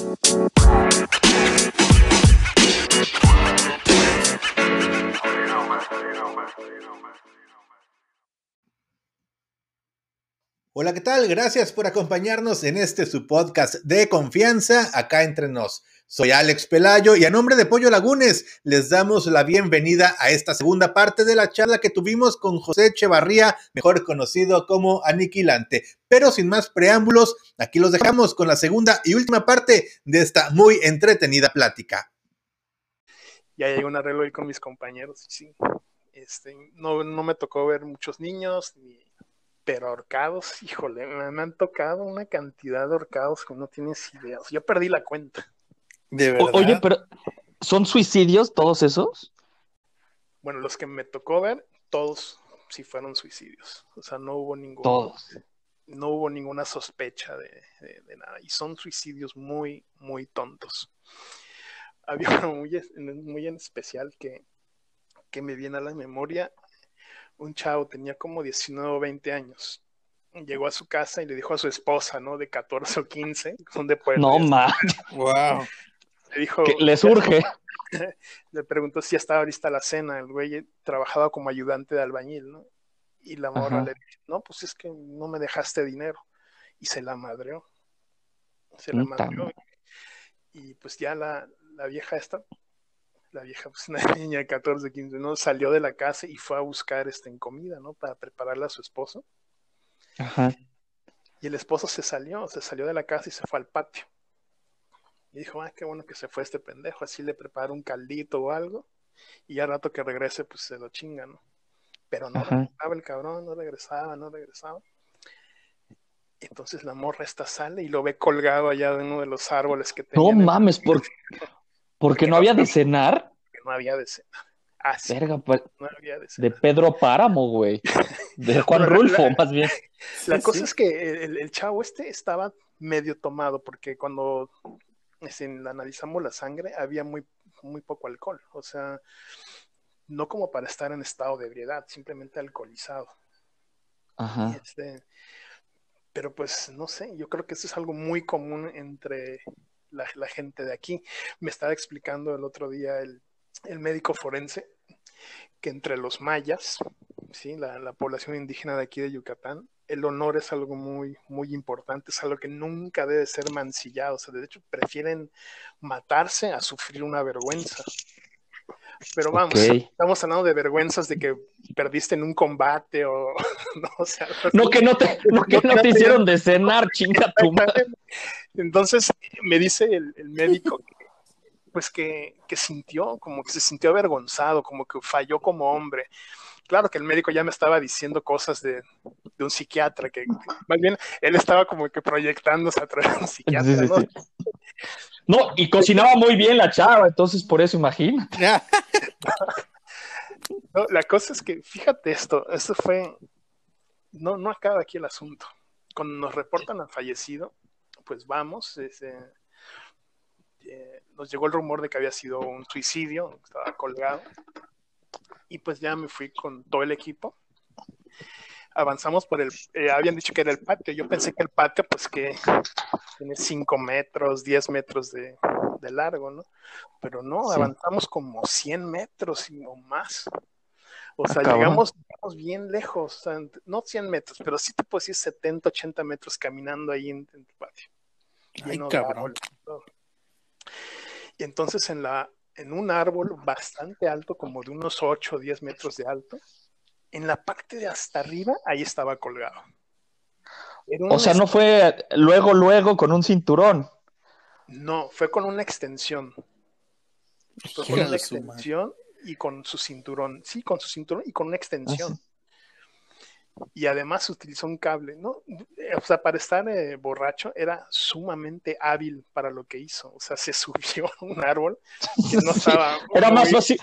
Hola, ¿qué tal? Gracias por acompañarnos en este su podcast de confianza acá entre nos. Soy Alex Pelayo y a nombre de Pollo Lagunes les damos la bienvenida a esta segunda parte de la charla que tuvimos con José Echevarría, mejor conocido como Aniquilante. Pero sin más preámbulos, aquí los dejamos con la segunda y última parte de esta muy entretenida plática. Ya hay un arreglo ahí con mis compañeros, sí. Este, no, no me tocó ver muchos niños ni pero ahorcados, híjole, me, han tocado una cantidad de ahorcados que no tienes idea. Yo perdí la cuenta. ¿De verdad? oye, pero ¿son suicidios todos esos? Bueno, los que me tocó ver, todos sí fueron suicidios. O sea, no hubo ningún. Todos. No hubo ninguna sospecha de, nada. Y son suicidios muy, muy tontos. Había uno muy, muy en especial que, que me viene a la memoria un chavo, tenía como 19 o 20 años. Llegó a su casa y le dijo a su esposa, ¿no? De 14 o 15, ¿dónde puede? No, ma. Wow. Le dijo. le surge. le preguntó si estaba lista la cena. El güey trabajaba como ayudante de albañil, ¿no? Y la morra le dijo, no, pues es que no me dejaste dinero. Y se la madreó. Se la madreó. Y pues ya la, la vieja esta la vieja, pues una niña de 14, 15, ¿no? Salió de la casa y fue a buscar este, en comida, ¿no? Para prepararle a su esposo. Ajá. Y el esposo se salió, se salió de la casa y se fue al patio. Y dijo, ah, qué bueno que se fue este pendejo, así le prepara un caldito o algo. Y ya rato que regrese, pues se lo chinga, ¿no? Pero no regresaba el cabrón, no regresaba, no regresaba. Entonces la morra esta sale y lo ve colgado allá de uno de los árboles que tenía. No mames, por, porque no había de cenar. no había de cenar. Ah, Verga, pues, no había de, cenar. de Pedro Páramo, güey. De Juan Rulfo, más bien. La cosa es que el, chavo este estaba medio tomado, porque cuando este, analizamos la sangre había muy, muy poco alcohol. O sea, no como para estar en estado de ebriedad, simplemente alcoholizado. Ajá. Este, pero pues no sé, yo creo que eso es algo muy común entre la, gente de aquí. Me estaba explicando el otro día el, médico forense que entre los mayas, ¿sí? La, población indígena de aquí de Yucatán, el honor es algo muy, muy importante, es algo que nunca debe ser mancillado. O sea, de hecho, prefieren matarse a sufrir una vergüenza. Pero vamos, estamos hablando de vergüenzas de que perdiste en un combate o no, o sea, no que no te, no, que no te hicieron de cenar, chinga tu madre. Entonces me dice el, el médico pues que, que, sintió, como que se sintió avergonzado, como que falló como hombre. Claro que el médico ya me estaba diciendo cosas de, de un psiquiatra, que, más bien él estaba como que proyectándose a través de un psiquiatra, ¿no? No, y cocinaba muy bien la chava, entonces por eso imagínate. la cosa es que, fíjate esto, esto fue, no, no acaba aquí el asunto. Cuando nos reportan al fallecido, pues vamos, eh, nos llegó el rumor de que había sido un suicidio, estaba colgado, y pues ya me fui con todo el equipo avanzamos por el, eh, habían dicho que era el patio, yo pensé que el patio pues que tiene 5 metros, 10 metros de, largo, ¿no? Pero no, avanzamos como 100 metros y, o más. O sea, llegamos, bien lejos, no 100 metros, pero sí te puedo decir 70, 80 metros caminando ahí en, el patio. Ay, cabrón. Y entonces en, la, en un árbol bastante alto, como de unos 8 o 10 metros de alto, en la parte de hasta arriba, ahí estaba colgado. O sea, no fue luego, luego con un cinturón. No, fue con una extensión. Fue con una extensión y con su cinturón. Sí, con su cinturón y con una extensión. Y además utilizó un cable, ¿no? O sea, para estar eh, borracho era sumamente hábil para lo que hizo. O sea, se subió a un árbol que no estaba. Era más fácil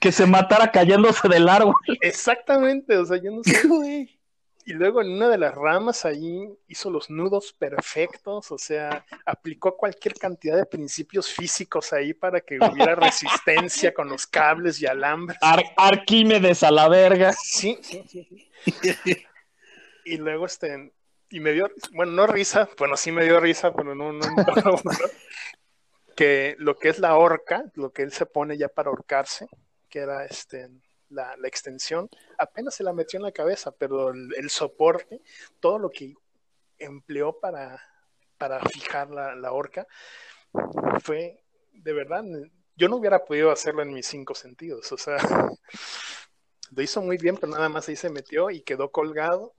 que se matara cayéndose del árbol. Exactamente, o sea, yo no sé. Y luego en una de las ramas ahí hizo los nudos perfectos, o sea, aplicó cualquier cantidad de principios físicos ahí para que hubiera resistencia con los cables y alambres. Arquímedes a la verga. Sí, sí, sí. y luego este, y me dio, bueno, no risa, bueno, sí me dio risa, pero no, no, no, que lo que es la horca, lo que él se pone ya para ahorcarse, que era este, la, extensión, apenas se la metió en la cabeza, pero el, soporte, todo lo que empleó para, para fijar la, la horca, fue de verdad, yo no hubiera podido hacerlo en mis cinco sentidos, o sea, lo hizo muy bien, pero nada más ahí se metió y quedó colgado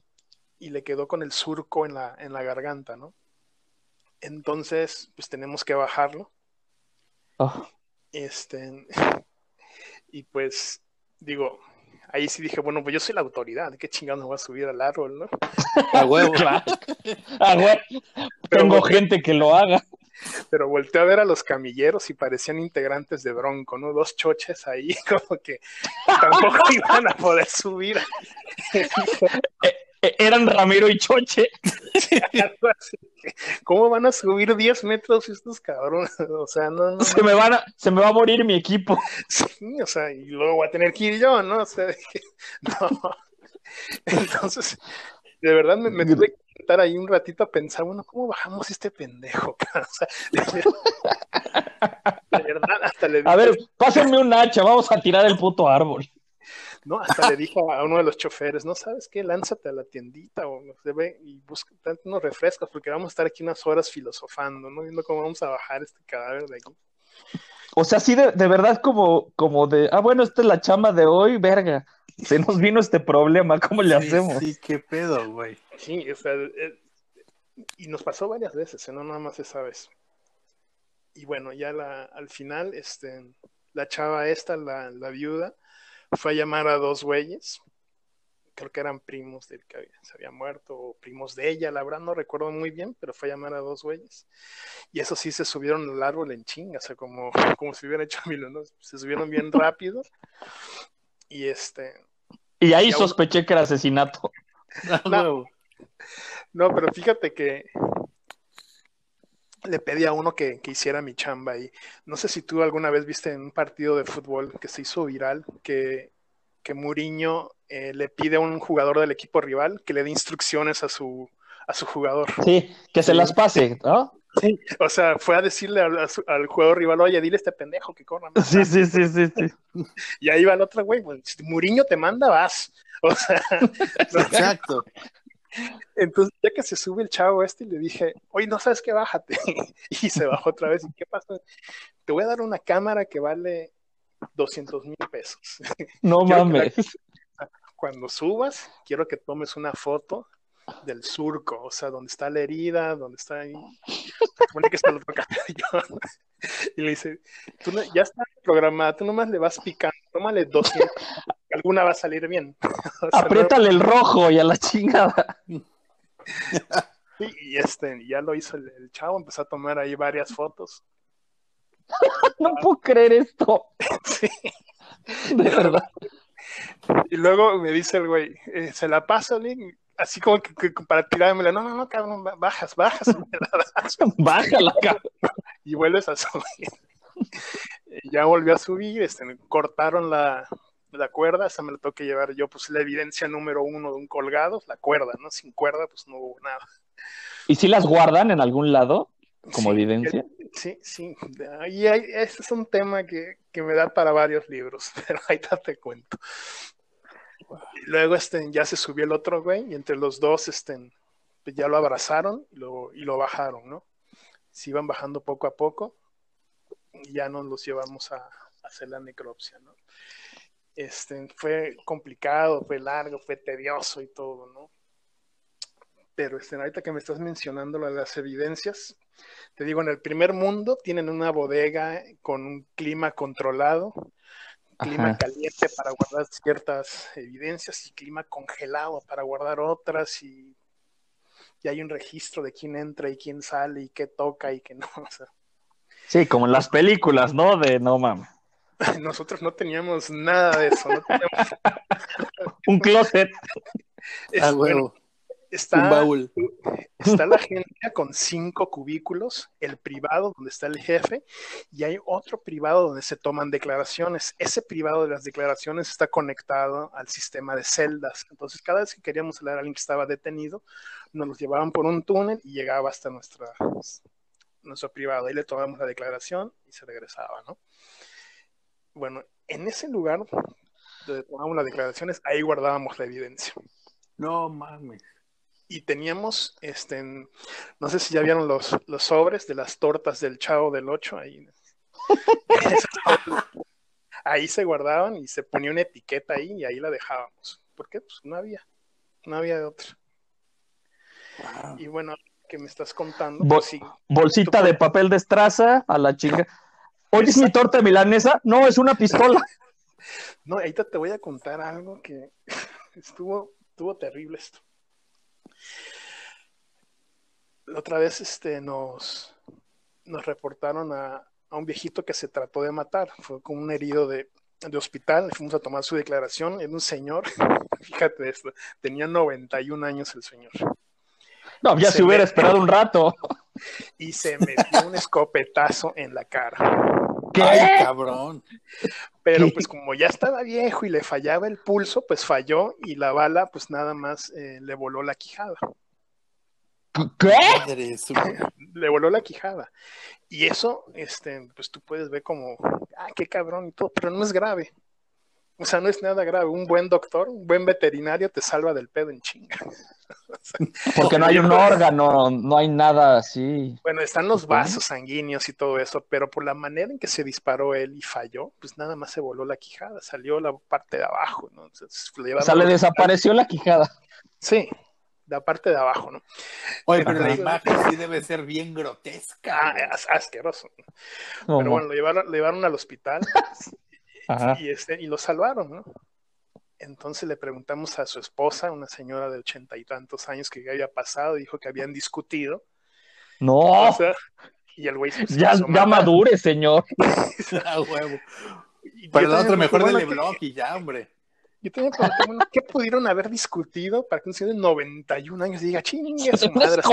y le quedó con el surco en la, en la garganta, ¿no? Entonces, pues tenemos que bajarlo. Oh. Este, y pues, digo, ahí sí dije, bueno, pues yo soy la autoridad, ¿qué chingados me voy a subir al árbol, no? A huevo. A huevo. Tengo gente que lo haga. Pero volteé a ver a los camilleros y parecían integrantes de Bronco, ¿no? Dos choches ahí, como que tampoco iban a poder subir. Eran Ramiro y Choche. ¿Cómo van a subir 10 metros estos cabrones? O sea, no, Se, me van a, se me va a morir mi equipo. Sí, o sea, y luego voy a tener que ir yo, ¿no? O sea, no. Entonces, de verdad me, tuve que estar ahí un ratito a pensar, bueno, ¿cómo bajamos este pendejo? de verdad, hasta le dije, A ver, pásenme un hacha, vamos a tirar el puto árbol. No, hasta le dije a uno de los choferes, no sabes qué, lánzate a la tiendita o se ve y busca unos refrescos porque vamos a estar aquí unas horas filosofando, ¿no? Viendo cómo vamos a bajar este cadáver de aquí. O sea, sí, de, de verdad como, como de, ah, bueno, esta es la chamba de hoy, verga. Se nos vino este problema, ¿cómo le hacemos? Sí, qué pedo, güey. Sí, o sea, eh, y nos pasó varias veces, ¿eh? no nada más esa vez. Y bueno, ya la, al final, este, la chava esta, la, la viuda, fue a llamar a dos güeyes, creo que eran primos del que se había muerto, o primos de ella, la verdad no recuerdo muy bien, pero fue a llamar a dos güeyes. Y eso sí se subieron al árbol en chinga, o sea, como, como si hubieran hecho mil, ¿no? Se subieron bien rápido. Y este. Y ahí sospeché que era asesinato. No, no, pero fíjate que le pedí a uno que, hiciera mi chamba y no sé si tú alguna vez viste en un partido de fútbol que se hizo viral que, que Muriño eh, le pide a un jugador del equipo rival que le dé instrucciones a su, a su jugador. Sí, que se las pase, ¿no? Sí, o sea, fue a decirle al, jugador rival, oye, dile a este pendejo que corra. Sí, sí, sí, sí, sí. Y ahí va el otro güey, pues, si Muriño te manda, vas. O sea, exacto. Entonces, ya que se sube el chavo este, le dije, oye, no sabes qué, bájate. y se bajó otra vez. ¿Y qué pasa? Te voy a dar una cámara que vale 200 mil pesos. No mames. Cuando subas, quiero que tomes una foto del surco, o sea, donde está la herida, donde está ahí. Supone que está el otro. Y le dice, tú ya está programada, tú nomás le vas picando, tómale 200, alguna va a salir bien. Apriétale el rojo y a la chingada. y este, ya lo hizo el, chavo, empezó a tomar ahí varias fotos. no puedo creer esto. sí. De verdad. Y luego me dice el güey, eh, se la paso, Link, así como que, para tirármela, no, no, no, cabrón, bajas, bajas. Bájala, cabrón. Y vuelves a subir. ya volvió a subir, este, cortaron la, la cuerda, esa me la tengo que llevar yo, pues la evidencia número uno de un colgado, la cuerda, ¿no? Sin cuerda, pues no hubo nada. ¿Y si las guardan en algún lado como evidencia? Sí, sí. Y ese es un tema que, que, me da para varios libros, pero ahí te cuento. Luego este, ya se subió el otro güey y entre los dos este, ya lo abrazaron y lo, y lo bajaron, ¿no? Se iban bajando poco a poco ya nos los llevamos a, a hacer la necropsia, ¿no? Este, fue complicado, fue largo, fue tedioso y todo, ¿no? Pero este, ahorita que me estás mencionando las evidencias, te digo, en el primer mundo tienen una bodega con un clima controlado, clima caliente para guardar ciertas evidencias y clima congelado para guardar otras y, y, hay un registro de quién entra y quién sale y qué toca y qué no. sí, como en las películas, ¿no? De no mames. Nosotros no teníamos nada de eso. No teníamos... un closet. ah, bueno. Está, está la agencia con cinco cubículos, el privado donde está el jefe y hay otro privado donde se toman declaraciones. Ese privado de las declaraciones está conectado al sistema de celdas. Entonces, cada vez que queríamos hablar a alguien que estaba detenido, nos los llevaban por un túnel y llegaba hasta nuestra, nuestro privado. Ahí le tomamos la declaración y se regresaba, ¿no? Bueno, en ese lugar donde tomábamos las declaraciones, ahí guardábamos la evidencia. No mames y teníamos, este, no sé si ya vieron los, los sobres de las tortas del Chavo del 8 ahí. ahí se guardaban y se ponía una etiqueta ahí y ahí la dejábamos. ¿Por qué? Pues no había, no había de otra. Y bueno, que me estás contando. Pues bolsita de papel de estraza a la chinga. Oye, ¿es mi torta milanesa? No, es una pistola. No, ahorita te voy a contar algo que estuvo, estuvo terrible esto. La otra vez este, nos, nos reportaron a, un viejito que se trató de matar. Fue como un herido de, hospital. Fuimos a tomar su declaración. Era un señor, fíjate esto, tenía 91 años el señor. No, ya se, hubiera esperado un rato. Y se metió un escopetazo en la cara. ¿Qué? cabrón. Pero pues como ya estaba viejo y le fallaba el pulso, pues falló y la bala pues nada más eh, le voló la quijada. ¿Qué? Le voló la quijada. Y eso, este, pues tú puedes ver como, ah, qué cabrón y todo, pero no es grave. O sea, no es nada grave. Un buen doctor, un buen veterinario te salva del pedo en chinga. Porque no hay un órgano, no hay nada así. Bueno, están los vasos sanguíneos y todo eso, pero por la manera en que se disparó él y falló, pues nada más se voló la quijada, salió la parte de abajo, ¿no? o sea, le desapareció la quijada. Sí, la parte de abajo, ¿no? Oye, pero la imagen sí debe ser bien grotesca. Ah, asqueroso. pero bueno, lo llevaron, lo llevaron al hospital y, este, y lo salvaron, ¿no? Entonces le preguntamos a su esposa, una señora de ochenta y tantos años, que había pasado, dijo que habían discutido. No. y el güey ya, ya madure, señor. ah, huevo. Pero el otro mejor del blog y ya, hombre. Yo tenía pregunté, bueno, ¿qué pudieron haber discutido para que un señor de 91 años diga, chingue su madre?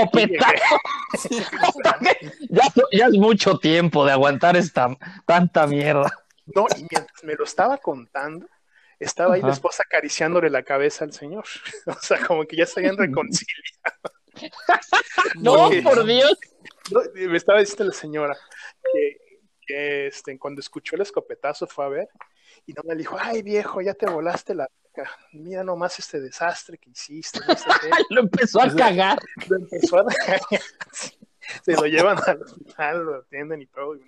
ya, ya es mucho tiempo de aguantar esta tanta mierda. No, y mientras me lo estaba contando, estaba ahí la esposa acariciándole la cabeza al señor. o sea, como que ya se habían reconciliado. no, por Dios. me estaba diciendo la señora que, este, cuando escuchó el escopetazo fue a ver y no me dijo, ay viejo, ya te volaste la mira nomás este desastre que hiciste. lo empezó a cagar. Lo empezó a cagar. Se lo llevan al hospital, lo atienden y todo. Y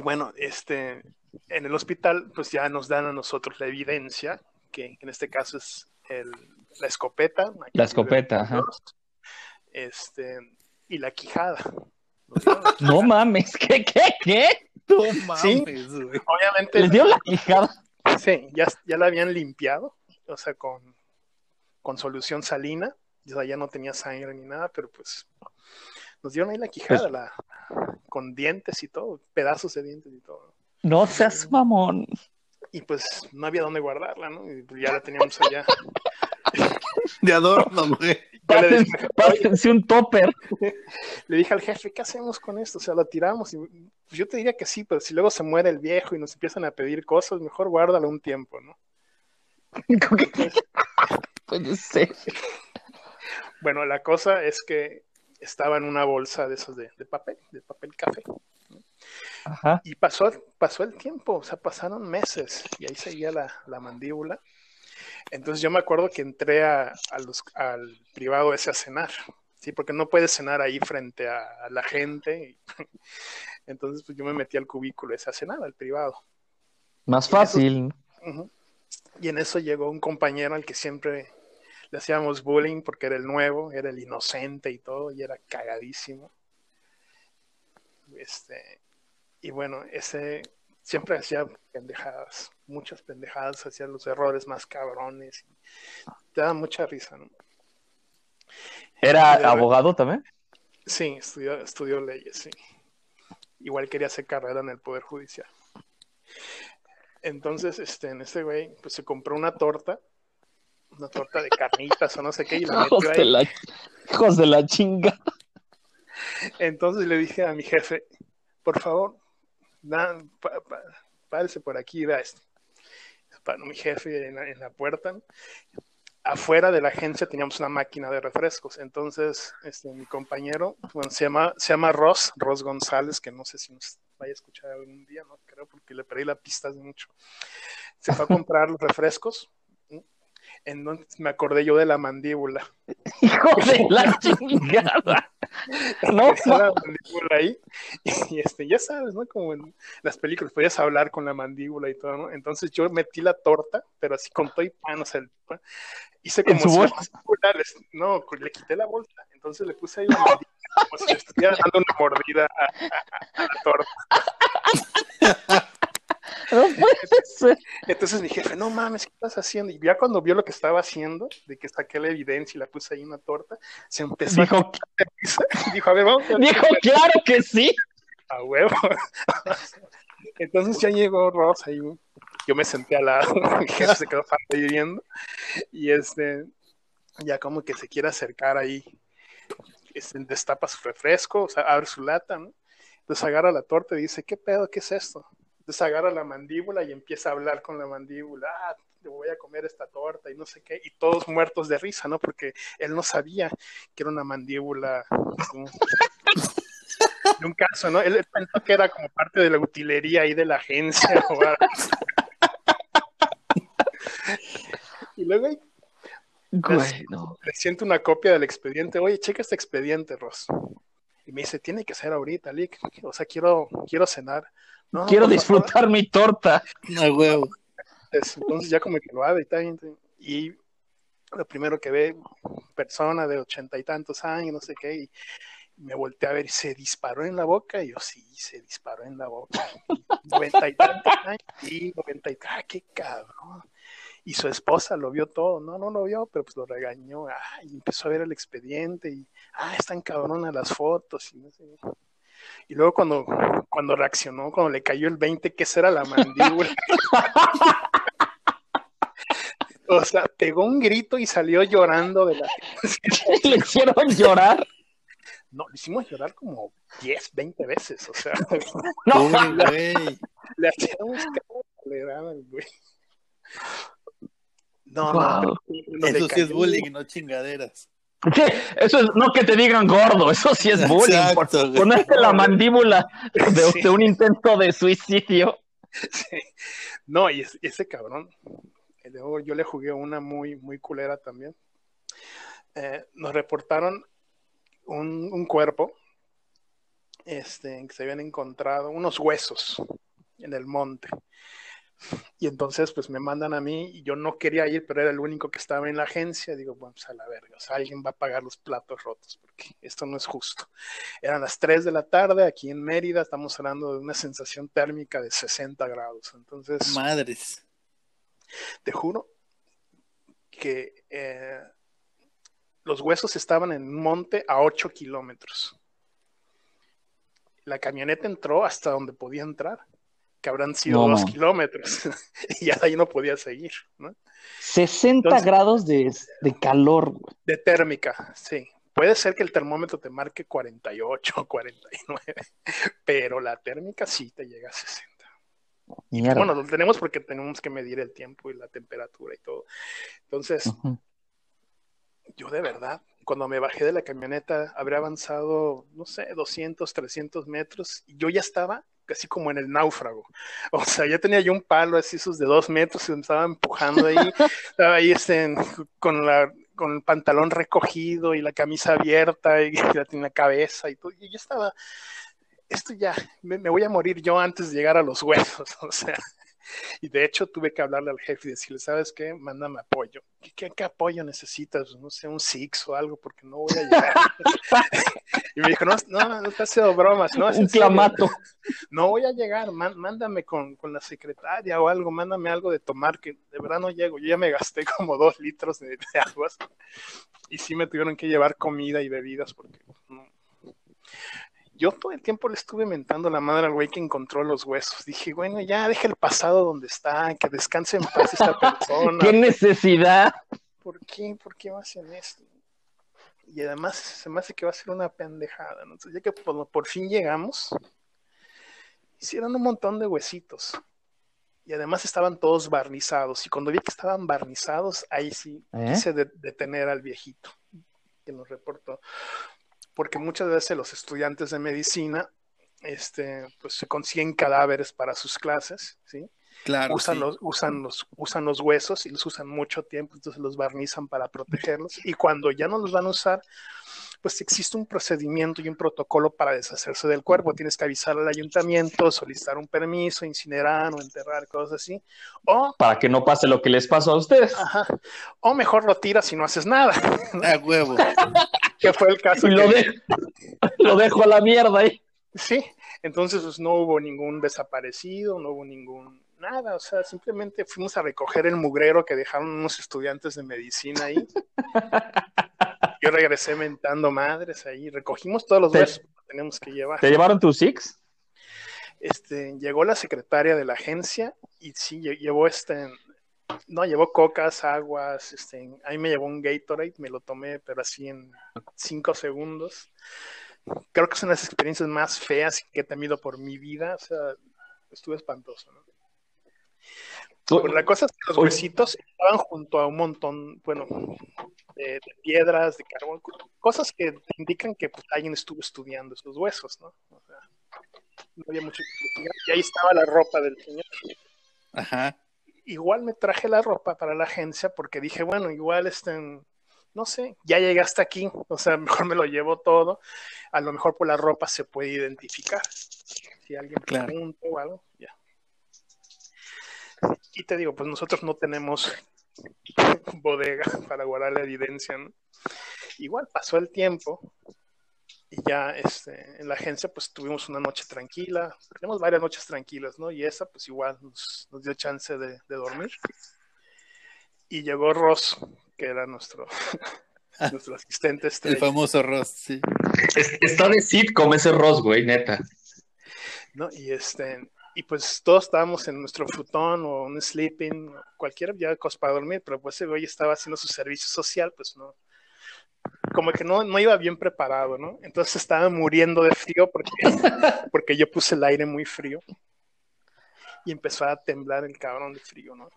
bueno, este, en el hospital, pues ya nos dan a nosotros la evidencia, que en este caso es la escopeta. La escopeta, ajá. Este, y la quijada. No mames, ¿qué, qué, qué? No mames, sí, obviamente. ¿Les dio la quijada? Sí, ya, ya la habían limpiado, o sea, con, con solución salina, o sea, ya no tenía sangre ni nada, pero pues nos dieron ahí la quijada, la, con dientes y todo, pedazos de dientes y todo. No seas mamón. Y pues no había dónde guardarla, ¿no? Y pues, ya la teníamos allá. De adorno, güey. Pásense un topper. Le dije al jefe, ¿qué hacemos con esto? O sea, lo tiramos. Y, pues yo te diría que sí, pero si luego se muere el viejo y nos empiezan a pedir cosas, mejor guárdalo un tiempo, ¿no? Puede ser. Bueno, la cosa es que estaba en una bolsa de esos de, papel, de papel café. Y pasó, pasó el tiempo, o sea, pasaron meses y ahí seguía la, mandíbula. Entonces yo me acuerdo que entré a, los, al privado ese a cenar, ¿sí? Porque no puedes cenar ahí frente a, la gente. Entonces pues yo me metí al cubículo ese a cenar, al privado. Más fácil. y en eso llegó un compañero al que siempre le hacíamos bullying porque era el nuevo, era el inocente y todo, y era cagadísimo. Este, y bueno, ese siempre hacía pendejadas, muchas pendejadas, hacía los errores más cabrones. te da mucha risa, ¿no? ¿Era abogado también? Sí, estudió, estudió leyes, sí. Igual quería hacer carrera en el Poder Judicial. Entonces, este, en este güey, pues se compró una torta una torta de carnitas o no sé qué, y la Hijos metió de ahí. la, hijos de la chinga. Entonces le dije a mi jefe, por favor, da, pa- pa- párese por aquí y vea esto. Para mi jefe en la, en la puerta. Afuera de la agencia teníamos una máquina de refrescos. Entonces, este, mi compañero, bueno, se llama, se llama Ross, Ross González, que no sé si nos vaya a escuchar algún día, no creo, porque le perdí la pista hace mucho. Se fue a comprar los refrescos. Entonces me acordé yo de la mandíbula. Hijo de la chingada. No, la mandíbula ahí y este, ya sabes, ¿no? Como en las películas, podías hablar con la mandíbula y todo, ¿no? Entonces yo metí la torta, pero así con todo y pan, o sea, el pan, hice ¿En como si no, le quité la bolsa, entonces le puse ahí la mandíbula, como si le estuviera dando una mordida a, a- a la torta. no puede ser. Entonces mi jefe, no mames, ¿qué estás haciendo? Y ya cuando vio lo que estaba haciendo, de que saqué la evidencia y la puse ahí en una torta, se empezó Dijo, a dijo, a ver, vamos a dijo, claro que sí. A huevo. Entonces ya llegó Ross ahí. Yo me senté al lado, mi jefe se quedó ahí viendo. Y este, ya como que se quiere acercar ahí. Este, destapa su refresco, o sea, abre su lata, ¿no? Entonces agarra la torta y dice, ¿qué pedo? ¿Qué es esto? Entonces agarra la mandíbula y empieza a hablar con la mandíbula. Ah, te voy a comer esta torta y no sé qué. Y todos muertos de risa, ¿no? Porque él no sabía que era una mandíbula. ¿no? de un caso, ¿no? Él pensó que era como parte de la utilería ahí de la agencia. y luego ahí Güey, no. le siento una copia del expediente. Oye, checa este expediente, Ross. Y me dice, tiene que ser ahorita, Lick. O sea, quiero, quiero cenar. No, Quiero disfrutar mi torta. A huevo. Entonces ya como que lo abre y tal. Y lo primero que ve, persona de ochenta y tantos años, no sé qué, y me volteé a ver y se disparó en la boca. Y yo, sí, se disparó en la boca. Noventa y tantos años, sí, noventa y tantos, ah, qué cabrón. Y su esposa lo vio todo, no, no lo vio, pero pues lo regañó, ah, y empezó a ver el expediente y, ah, están cabronas las fotos y no sé. Y luego cuando, cuando reaccionó, cuando le cayó el 20, que esa era la mandíbula. O sea, pegó un grito y salió llorando de la... Le hicieron llorar. No, lo hicimos llorar como 10, 20 veces, o sea, No, Uy, güey. le hacíamos cara, le daban, güey. No, Wow. no, Eso sí es bullying, no chingaderas. Sí, eso es no que te digan gordo, eso sí es bullying. por Exacto, güey. ponerte la mandíbula de, Sí. de un intento de suicidio. Sí. No, y es- ese cabrón, luego yo le jugué una muy, muy culera también. Eh, nos reportaron un, un cuerpo este, que se habían encontrado, unos huesos en el monte. Y entonces, pues me mandan a mí y yo no quería ir, pero era el único que estaba en la agencia. Digo, bueno, pues a la verga, o sea, alguien va a pagar los platos rotos porque esto no es justo. Eran las 3 de la tarde aquí en Mérida, estamos hablando de una sensación térmica de 60 grados. Entonces, Madres. te juro que eh, los huesos estaban en un monte a 8 kilómetros. La camioneta entró hasta donde podía entrar, que habrán sido No, dos man. kilómetros, y ya de ahí no podía seguir, ¿no? 60 Entonces- grados de, de calor. güey. De térmica, sí. Puede ser que el termómetro te marque 48 o 49, pero la térmica sí te llega a 60. Mierda. Bueno, lo tenemos porque tenemos que medir el tiempo y la temperatura y todo. Entonces, yo de verdad, cuando me bajé de la camioneta, habría avanzado, no sé, 200, 300 metros, y yo ya estaba casi como en el náufrago. O sea, ya tenía yo un palo así, esos de dos metros, y me estaba empujando ahí, estaba ahí este, en- con, la, con el pantalón recogido y la camisa abierta y la, la cabeza y todo, y yo estaba, esto ya, me, me voy a morir yo antes de llegar a los huesos, o sea. Y de hecho tuve que hablarle al jefe y decirle, ¿sabes qué? Mándame apoyo. ¿Qué, qué, qué apoyo necesitas? No sé, un Six o algo, porque no voy a llegar. y me dijo, no, no, no has hecho bromas, no, es Un clamato. No voy a llegar, man- mándame con, con la secretaria o algo, mándame algo de tomar, que de verdad no llego. Yo ya me gasté como dos litros de, de aguas y sí me tuvieron que llevar comida y bebidas porque no. Yo todo el tiempo le estuve mentando la madre al güey que encontró los huesos. Dije, bueno, ya deja el pasado donde está, que descanse en paz esta persona. ¿Qué necesidad? ¿por qué? ¿Por qué hacen esto? Y además se me hace que va a ser una pendejada, ¿no? Entonces, ya que por, por fin llegamos, hicieron un montón de huesitos. Y además estaban todos barnizados. Y cuando vi que estaban barnizados, ahí sí ¿Eh? quise de- detener al viejito que nos reportó. Porque muchas veces los estudiantes de medicina este, pues se consiguen cadáveres para sus clases, ¿sí? Claro. usan, sí. los, usan, los, usan los huesos y los usan mucho tiempo, entonces los barnizan para protegerlos. Y cuando ya no los van a usar, pues existe un procedimiento y un protocolo para deshacerse del cuerpo. Tienes que avisar al ayuntamiento, solicitar un permiso, incinerar o enterrar, cosas así. O, Para que no pase lo que les pasó a ustedes. ajá, o mejor lo tiras y no haces nada, A huevo. que fue el caso. Y lo, que- de- lo dejo a la mierda ahí. Sí, entonces pues, no hubo ningún desaparecido, no hubo ningún nada, o sea, simplemente fuimos a recoger el mugrero que dejaron unos estudiantes de medicina ahí. Yo regresé mentando madres ahí, recogimos todos los huesos que tenemos que llevar. ¿Te llevaron tus six? Este, llegó la secretaria de la agencia y sí, lle- llevó este, no, llevó cocas, aguas, este, ahí me llevó un Gatorade, me lo tomé, pero así en cinco segundos. Creo que son las experiencias más feas que he tenido por mi vida, o sea, estuve espantoso, ¿no? La cosa es que los huesitos estaban junto a un montón, bueno, de, de piedras, de carbón, cosas que indican que pues, alguien estuvo estudiando esos huesos, ¿no? O sea, no había mucho que. Y ahí estaba la ropa del señor. Ajá. Igual me traje la ropa para la agencia porque dije, bueno, igual estén, no sé, ya llegué hasta aquí, o sea, mejor me lo llevo todo. A lo mejor por la ropa se puede identificar. Si alguien Claro. pregunta o algo, ya. Y te digo, pues nosotros no tenemos bodega para guardar la evidencia, ¿no? Igual pasó el tiempo y ya este, en la agencia pues tuvimos una noche tranquila, tenemos varias noches tranquilas, ¿no? Y esa pues igual nos, nos dio chance de, de dormir. Y llegó Ross, que era nuestro, nuestro asistente El estrella, famoso Ross, sí. Es- Está de sitcom ese Ross, güey, neta. ¿no? Y este, y pues todos estábamos en nuestro frutón o un sleeping, cualquier ya cosa para dormir, pero pues ese güey estaba haciendo su servicio social, pues no, como que no, no iba bien preparado, ¿no? Entonces estaba muriendo de frío porque, porque yo puse el aire muy frío y empezó a temblar el cabrón de frío, ¿no?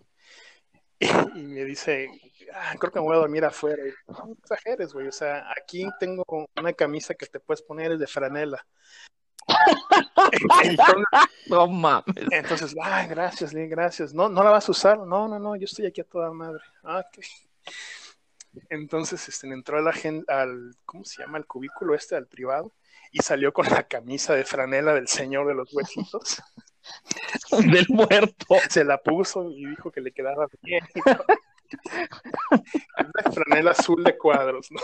Y, y me dice, "Ah, creo que me voy a dormir afuera. Y, no exageres, güey, o sea, aquí tengo una camisa que te puedes poner es de franela. Entonces, No mames. entonces, ah, gracias, Lee, gracias. No, no la vas a usar. No, no, no, yo estoy aquí a toda madre. Ah. Entonces, este, entró a la gente al, ¿cómo se llama? Al cubículo este, al privado, y salió con la camisa de franela del señor de los huesitos. Del muerto. Se la puso y dijo que le quedaba bien. Una franela azul de cuadros, ¿no?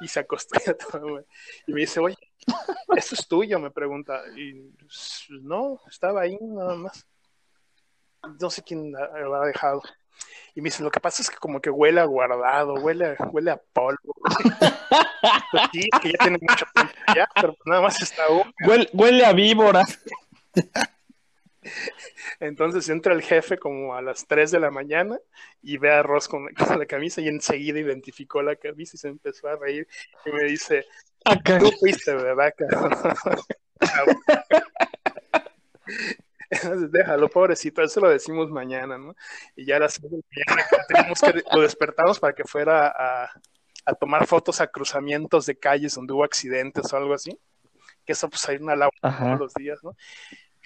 Y se acostó. Y me dice, oye, ¿esto es tuyo? Me pregunta. Y pues, no, estaba ahí nada más. No sé quién lo ha dejado. Y me dice, lo que pasa es que como que huele a guardado, huele, a- huele a polvo. Pues sí, que ya tiene mucho tiempo ya, pero nada más está húmedo. Huele, huele a víbora. Entonces entra el jefe como a las 3 de la mañana y ve a Ross con, con la camisa y enseguida identificó la camisa y se empezó a reír y me dice, Acá. tú fuiste, ¿verdad? cabrón?" Entonces, déjalo, pobrecito, eso lo decimos mañana, ¿no? Y ya a las 6 de la mañana tenemos que, lo despertamos para que fuera a, a tomar fotos a cruzamientos de calles donde hubo accidentes o algo así, que eso pues hay una labor todos los días, ¿no?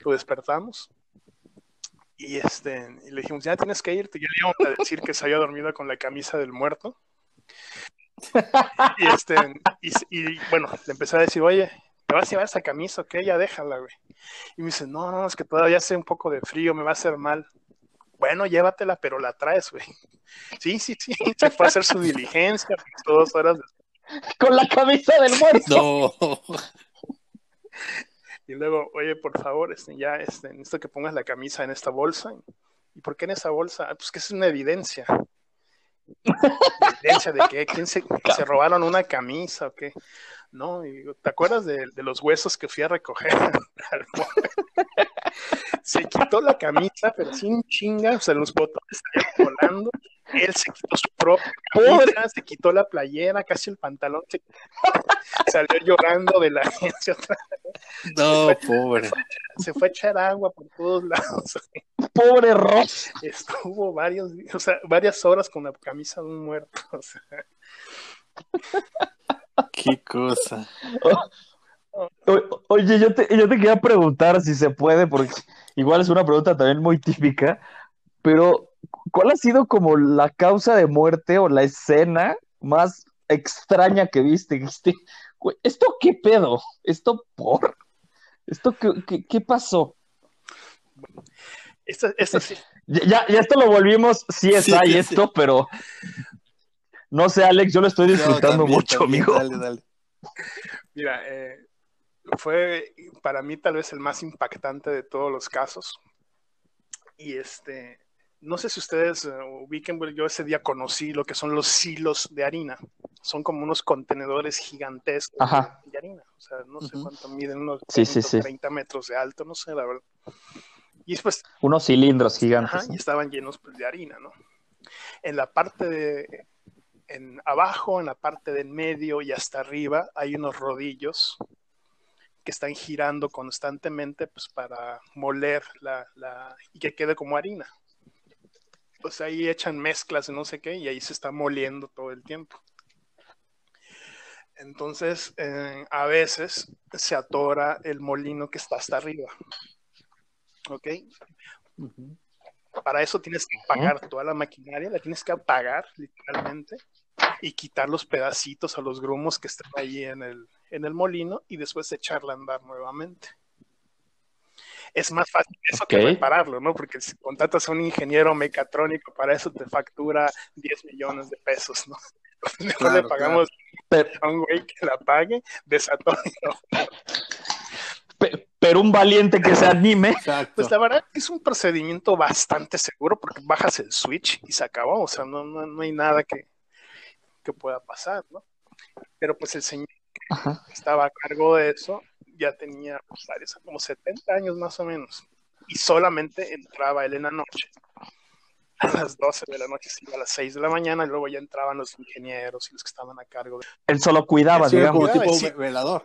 Lo despertamos y este y le dijimos, ya tienes que irte, ya le íbamos a decir que se había dormido con la camisa del muerto. Y este, y, y, bueno, le empecé a decir, oye, ¿te vas a llevar esa camisa? Ok, ya déjala, güey. Y me dice, no, no, es que todavía hace un poco de frío, me va a hacer mal. Bueno, llévatela, pero la traes, güey. Sí, sí, sí, se fue a hacer su diligencia, dos horas Con la camisa del muerto. No. Y luego, oye, por favor, este, ya este, necesito que pongas la camisa en esta bolsa. ¿Y por qué en esa bolsa? Ah, pues que es una evidencia. ¿Evidencia de qué? ¿Quién se, se robaron una camisa o qué? No, y digo, ¿te acuerdas de, de los huesos que fui a recoger? se quitó la camisa, pero sin chinga, o sea, los botones salían volando. Él se quitó su propia camisa, se quitó la playera, casi el pantalón, se salió llorando de la agencia otra vez. No, pobre. Se fue a echar agua por todos lados. Pobre Ross. Estuvo varios, o sea, varias horas con la camisa de un muerto. O sea, Qué cosa. O- oye, yo te, yo te quería preguntar si se puede, porque igual es una pregunta también muy típica, pero ¿cuál ha sido como la causa de muerte o la escena más extraña que viste? "Güey, ¿esto qué pedo? ¿Esto por? ¿Esto qué, qué- qué pasó? Sí, Ya, ya, esto lo volvimos, sí es Sí, hay sí, esto, pero no sé, Alex, yo lo estoy disfrutando No, también, mucho, también, amigo. Dale, dale. Mira, eh, fue para mí tal vez el más impactante de todos los casos. Y este, no sé si ustedes eh, ubiquen, yo ese día conocí lo que son los silos de harina. Son como unos contenedores gigantescos Ajá. de, harina. O sea, no sé cuánto miden, unos Sí, sí, 20, sí. 30 metros de alto, no sé, la verdad. Y después Unos cilindros Ajá, gigantes. y estaban llenos pues, de harina, ¿no? En la parte de, en abajo, en la parte del medio y hasta arriba hay unos rodillos que están girando constantemente pues para moler la, la y que quede como harina. Pues ahí echan mezclas y no sé qué y ahí se está moliendo todo el tiempo. Entonces, eh, a veces se atora el molino que está hasta arriba. ¿Ok? Para eso tienes que apagar toda la maquinaria, la tienes que apagar literalmente y quitar los pedacitos o los grumos que están ahí en el, en el molino y después echarla a andar nuevamente. Es más fácil eso que repararlo, ¿no? Porque si contratas a un ingeniero mecatrónico, para eso te factura 10 millones de pesos, ¿no? Claro, le pagamos Pero, a un güey que la pague, desatone. pe- pero un valiente que se anime. Exacto. Pues la verdad que es un procedimiento bastante seguro porque bajas el switch y se acabó, o sea, no, no, no hay nada que, que pueda pasar, ¿no? Pero pues el señor Ajá. que estaba a cargo de eso ya tenía pues, varios, como 70 años más o menos y solamente entraba él en la noche. A las 12 de la noche iba a las 6 de la mañana y luego ya entraban los ingenieros y los que estaban a cargo de Él solo cuidaba, Sí, digamos. como tipo Sí. velador.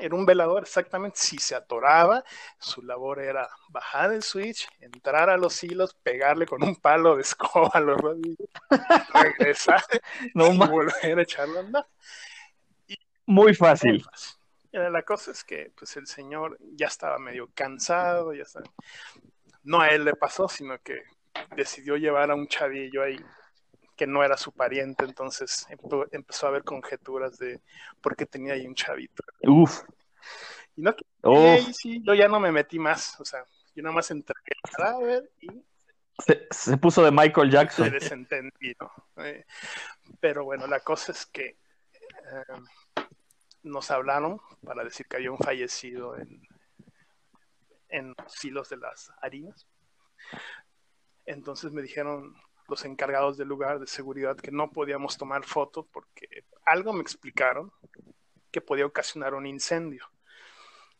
Era un velador, exactamente. Si se atoraba, su labor era bajar el switch, entrar a los hilos, pegarle con un palo de escoba a los rodillos, regresar No, y ma- volver a echarlo a andar. muy fácil. Mira, La cosa es que pues el señor ya estaba medio cansado, ya estaba... No a él le pasó, sino que decidió llevar a un chavillo ahí que no era su pariente, entonces empe- empezó a haber conjeturas de por qué tenía ahí un chavito. Uf, Y no sí, yo ya no me metí más, o sea, yo nada más entregué el cadáver y Se, se puso de Michael Jackson. desentendí, ¿no? Eh, pero bueno, la cosa es que eh, nos hablaron para decir que había un fallecido en, en los hilos de las harinas. Entonces me dijeron los encargados del lugar de seguridad que no podíamos tomar foto porque algo me explicaron que podía ocasionar un incendio.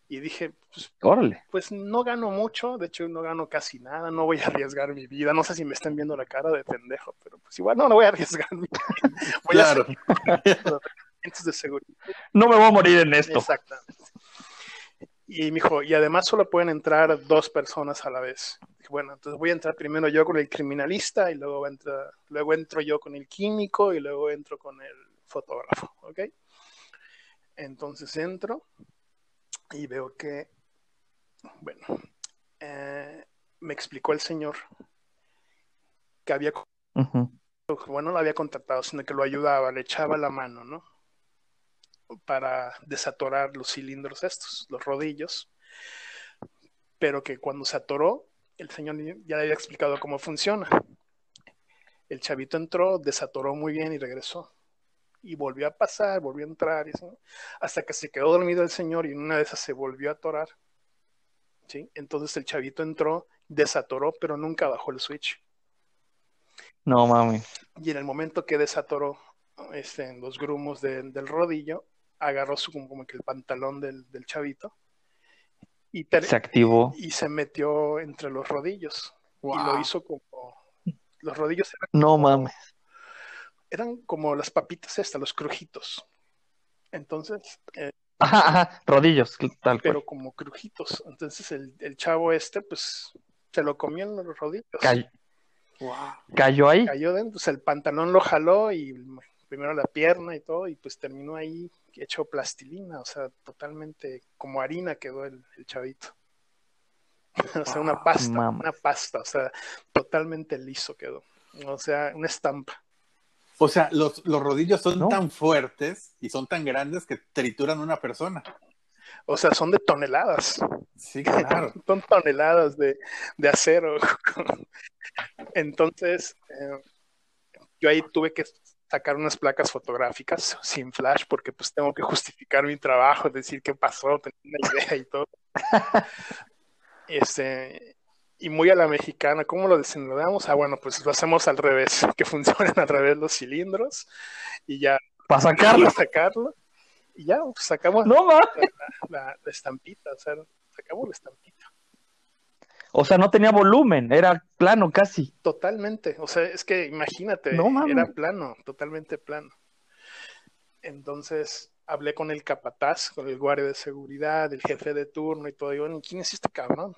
Y dije, pues Órale. pues no gano mucho, de hecho no gano casi nada, no voy a arriesgar mi vida, no sé si me están viendo la cara de pendejo, pero pues igual no, no voy a arriesgar mi vida, voy Claro. a hacer de seguridad. No me voy a morir en esto. Exactamente. Y me dijo, y además solo pueden entrar dos personas a la vez. Dije, bueno, entonces voy a entrar primero yo con el criminalista y luego, entra, luego entro yo con el químico y luego entro con el fotógrafo, ¿ok? Entonces entro y veo que, bueno, eh, me explicó el señor que había, bueno, no lo había contratado, sino que lo ayudaba, le echaba la mano, ¿no? Para desatorar los cilindros estos, los rodillos, pero que cuando se atoró, el señor ya le había explicado cómo funciona. El chavito entró, desatoró muy bien y regresó. Y volvió a pasar, volvió a entrar, hasta que se quedó dormido el señor y en una de esas se volvió a atorar. ¿sí? Entonces el chavito entró, desatoró, pero nunca bajó el switch. No mames. Y en el momento que desatoró este, en los grumos de- del rodillo, agarró su como que el pantalón del, del chavito y, ter- Se activó. y se metió entre los rodillos. Y lo hizo como. Los rodillos eran, No mames. eran como las papitas estas, los crujitos. Entonces, eh, Ajá, ajá, rodillos, tal pero cual. como crujitos. Entonces el, el chavo este, pues, se lo comió en los rodillos. Cay- Wow. cayó ahí. Cayó dentro, pues el pantalón lo jaló y primero la pierna y todo, y pues terminó ahí hecho plastilina, o sea, totalmente como harina quedó el, el chavito. o sea, una pasta, Mamá. una pasta, o sea, totalmente liso quedó. O sea, una estampa. O sea, los, los rodillos son ¿No? tan fuertes y son tan grandes que trituran a una persona. O sea, son de toneladas. Sí, claro. son toneladas de, de acero. Entonces, eh, yo ahí tuve que sacar unas placas fotográficas sin flash porque pues tengo que justificar mi trabajo, decir qué pasó, tener una idea y todo. Este, y muy a la mexicana, ¿cómo lo desenredamos? Ah, bueno, pues lo hacemos al revés, que funcionen al revés los cilindros y ya Para sacarlo. sacarlo. Y ya, pues sacamos No la, la estampita, o sea, sacamos la estampita. O sea, no tenía volumen, era plano casi. Totalmente, o sea, es que imagínate, No era plano, totalmente plano. Entonces hablé con el capataz, con el guardia de seguridad, el jefe de turno y todo. Digo, ¿quién es este cabrón?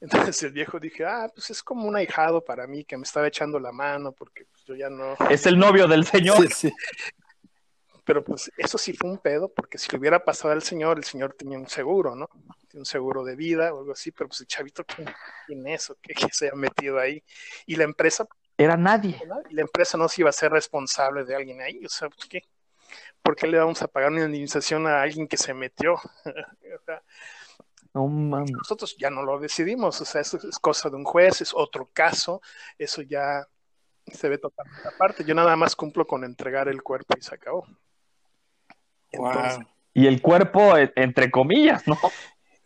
Entonces el viejo dije, ah, pues es como un ahijado para mí que me estaba echando la mano porque pues, yo ya no. Es el novio del señor. Sí, sí. Pero pues eso sí fue un pedo porque si le hubiera pasado al señor, el señor tenía un seguro, ¿no? Un seguro de vida o algo así, pero pues el chavito, ¿quién, quién es o qué, qué se ha metido ahí? Y la empresa Era nadie. ¿no? Y la empresa no se iba a ser responsable de alguien ahí. O sea, pues, ¿qué? ¿por qué le vamos a pagar una indemnización a alguien que se metió? No mames. nosotros ya no lo decidimos. O sea, eso es cosa de un juez, es otro caso. Eso ya se ve totalmente aparte. Yo nada más cumplo con entregar el cuerpo y se acabó. Entonces, Wow. Y el cuerpo, e- entre comillas, ¿no?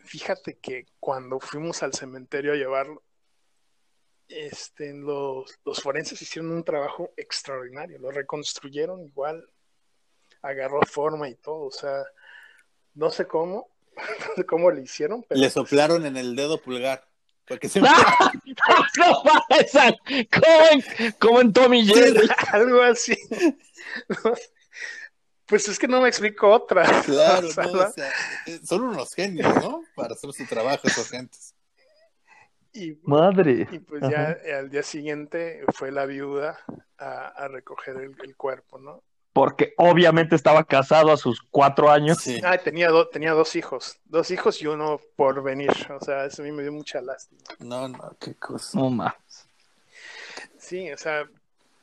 Fíjate que cuando fuimos al cementerio a llevarlo, este, los, los forenses hicieron un trabajo extraordinario, lo reconstruyeron igual, agarró forma y todo, o sea, no sé cómo, no sé cómo lo hicieron, pero Le soplaron en el dedo pulgar. Porque se no mames, como en, como en Tommy Jerry. algo así. No sé. Pues es que no me explico otra. Claro, O sea, ¿no? O sea, eh, son unos genios, ¿no? Para hacer su trabajo esos gentes. y, Madre. y pues ya al día siguiente fue la viuda a, a recoger el, el cuerpo, ¿no? Porque obviamente estaba casado a sus cuatro años. Sí. Ah, tenía, do- tenía dos hijos, dos hijos y uno por venir. O sea, eso a mí me dio mucha lástima. No, no, qué cosa. No mames. Sí, o sea,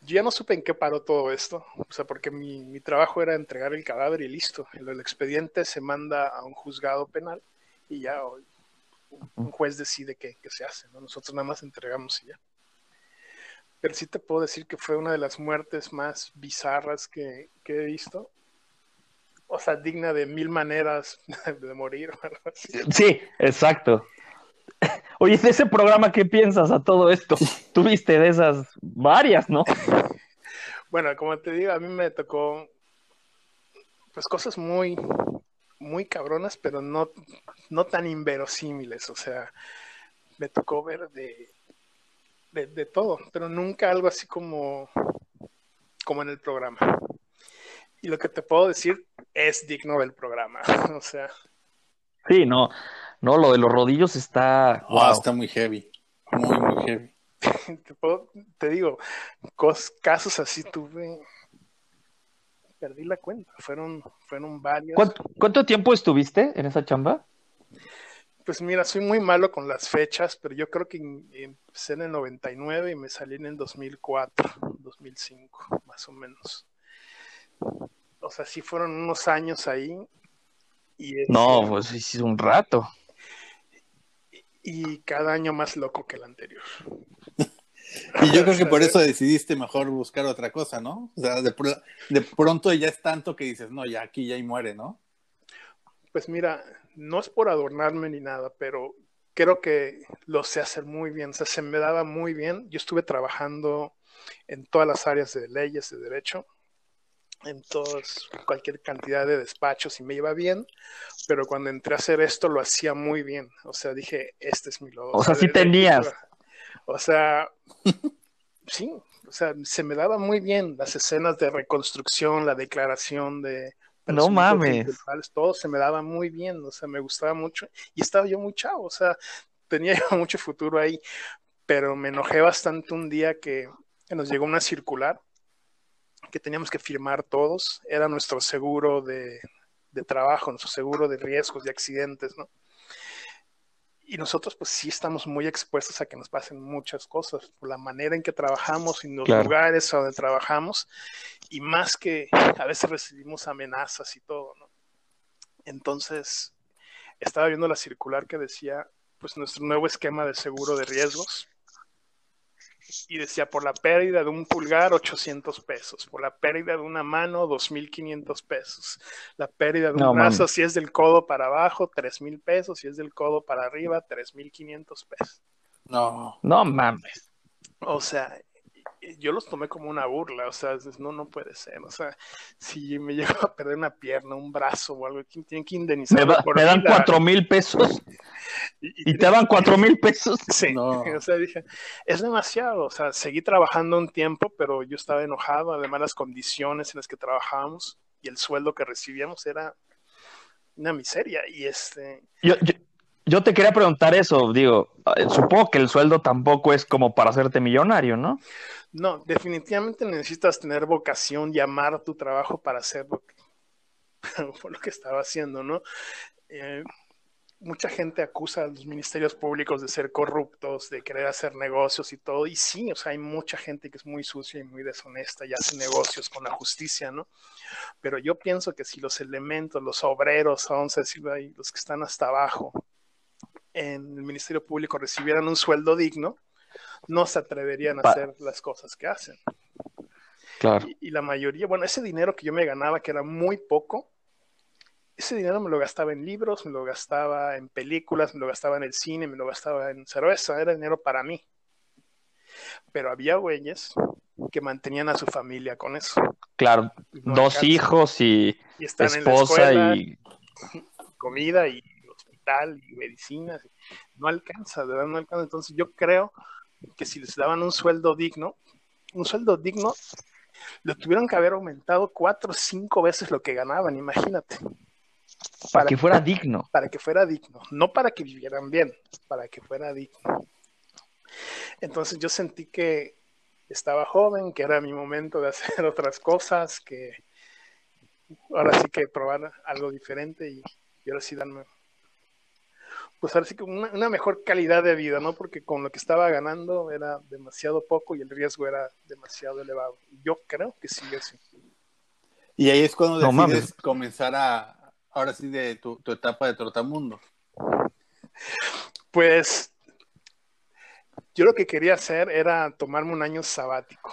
yo ya no supe en qué paró todo esto. O sea, porque mi, mi trabajo era entregar el cadáver y listo. El, el expediente se manda a un juzgado penal y ya un, juez decide qué, qué se hace. ¿no? Nosotros nada más entregamos y ya. Pero sí te puedo decir que fue una de las muertes más bizarras que, que he visto. O sea, digna de mil maneras de morir. Sí, exacto. Oye, de ese programa, ¿qué piensas a todo esto? Tuviste de esas varias, ¿no? Bueno, como te digo, a mí me tocó pues cosas muy, muy cabronas, pero no, no tan inverosímiles. O sea, me tocó ver de, de, de todo, pero nunca algo así como, como en el programa. Y lo que te puedo decir es digno del programa. O sea, Sí, no. No, lo de los rodillos está. Wow, wow. está muy heavy. Muy, muy heavy. te, puedo- te digo, cos- casos así tuve. Perdí la cuenta, fueron, fueron varios. ¿Cuánto, cuánto tiempo estuviste en esa chamba? Pues mira, soy muy malo con las fechas, pero yo creo que empecé en el 99 y me salí en el 2004, 2005, más o menos. O sea, sí fueron unos años ahí. Y, este, No, pues sí, sí, un rato. Y cada año más loco que el anterior. Y yo creo que por eso decidiste mejor buscar otra cosa, ¿no? O sea, de, pr- de pronto ya es tanto que dices, no, ya aquí ya y muere, ¿no? Pues mira, no es por adornarme ni nada, pero creo que lo sé hacer muy bien. O sea, se me daba muy bien. Yo estuve trabajando en todas las áreas de leyes, de derecho, en todos, cualquier cantidad de despachos y me iba bien, pero cuando entré a hacer esto lo hacía muy bien. O sea, dije, este es mi logo. O sea, sí tenías. O sea, sí, o sea, se me daba muy bien las escenas de reconstrucción, la declaración de... No mames. Todo se me daba muy bien, o sea, me gustaba mucho y estaba yo muy chavo, o sea, tenía yo mucho futuro ahí, pero me enojé bastante un día que, que nos llegó una circular que teníamos que firmar todos, era nuestro seguro de, de trabajo, nuestro seguro de riesgos, de accidentes, ¿no? y nosotros pues sí estamos muy expuestos a que nos pasen muchas cosas por la manera en que trabajamos y los lugares donde trabajamos y más que a veces recibimos amenazas y todo, ¿no? Entonces, estaba viendo la circular que decía pues nuestro nuevo esquema de seguro de riesgos y decía por la pérdida de un pulgar 800 pesos, por la pérdida de una mano 2500 pesos, la pérdida de un brazo si es del codo para abajo 3000 pesos, si es del codo para arriba 3500 pesos. No, no mames. O sea, yo los tomé como una burla, o sea, no, no puede ser, o sea, si me llego a perder una pierna, un brazo o algo, tienen que indemnizar. Me, dan cuatro mil pesos y, te dan cuatro mil pesos. Sí, o sea, dije, es demasiado, o sea, seguí trabajando un tiempo, pero yo estaba enojado, además las condiciones en las que trabajábamos y el sueldo que recibíamos era una miseria y este... Yo, yo, yo te quería preguntar eso, digo, eh, supongo que el sueldo tampoco es como para hacerte millonario, ¿no? No, definitivamente necesitas tener vocación y amar tu trabajo para hacer lo que, lo que estaba haciendo, ¿no? Eh, mucha gente acusa a los ministerios públicos de ser corruptos, de querer hacer negocios y todo, y sí, o sea, hay mucha gente que es muy sucia y muy deshonesta y hace negocios con la justicia, ¿no? Pero yo pienso que si los elementos, los obreros, a decirlo ahí, los que están hasta abajo en el ministerio público recibieran un sueldo digno, no se atreverían a hacer las cosas que hacen. Claro. Y, la mayoría, bueno, ese dinero que yo me ganaba, que era muy poco, ese dinero me lo gastaba en libros, me lo gastaba en películas, me lo gastaba en el cine, me lo gastaba en cerveza, era dinero para mí. Pero había güeyes que mantenían a su familia con eso. Claro, dos hijos y, esposa y comida y hospital y medicinas. No alcanza, de verdad no alcanza. Entonces yo creo que si les daban un sueldo digno, un sueldo digno, lo tuvieron que haber aumentado cuatro o cinco veces lo que ganaban, imagínate. Para, que fuera digno. Para que fuera digno, no para que vivieran bien, para que fuera digno. Entonces yo sentí que estaba joven, que era mi momento de hacer otras cosas, que ahora sí que probar algo diferente y, y ahora sí darme pues ahora sí que una, mejor calidad de vida, ¿no? Porque con lo que estaba ganando era demasiado poco y el riesgo era demasiado elevado. Yo creo que sí, así. Y ahí es cuando decides comenzar a, ahora sí, de tu, etapa de trotamundo. Pues yo lo que quería hacer era tomarme un año sabático.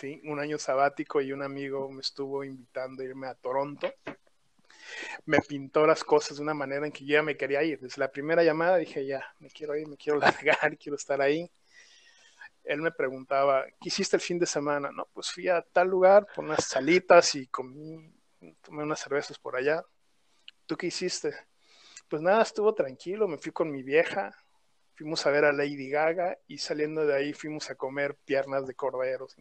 Sí, un año sabático y un amigo me estuvo invitando a irme a Toronto me pintó las cosas de una manera en que yo ya me quería ir. Desde la primera llamada dije, ya, me quiero ir, me quiero largar, quiero estar ahí. Él me preguntaba, ¿qué hiciste el fin de semana? No, pues fui a tal lugar por unas salitas y comí, tomé unas cervezas por allá. ¿Tú qué hiciste? Pues nada, estuvo tranquilo, me fui con mi vieja, fuimos a ver a Lady Gaga y saliendo de ahí fuimos a comer piernas de corderos.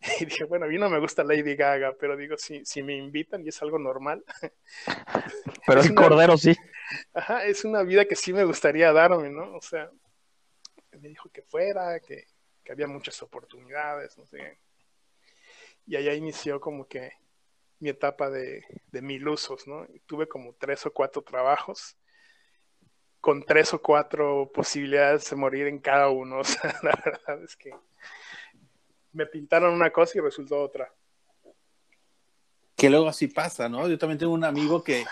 Y dije, bueno, a mí no me gusta Lady Gaga, pero digo, si, si me invitan y es algo normal. Pero el cordero sí. Ajá, es una vida que sí me gustaría darme, ¿no? O sea, me dijo que fuera, que, que había muchas oportunidades, no sé. Y allá inició como que mi etapa de, de mil usos, ¿no? tuve como tres o cuatro trabajos con tres o cuatro posibilidades de morir en cada uno. O sea, la verdad es que me pintaron una cosa y resultó otra. Que luego así pasa, ¿no? Yo también tengo un amigo que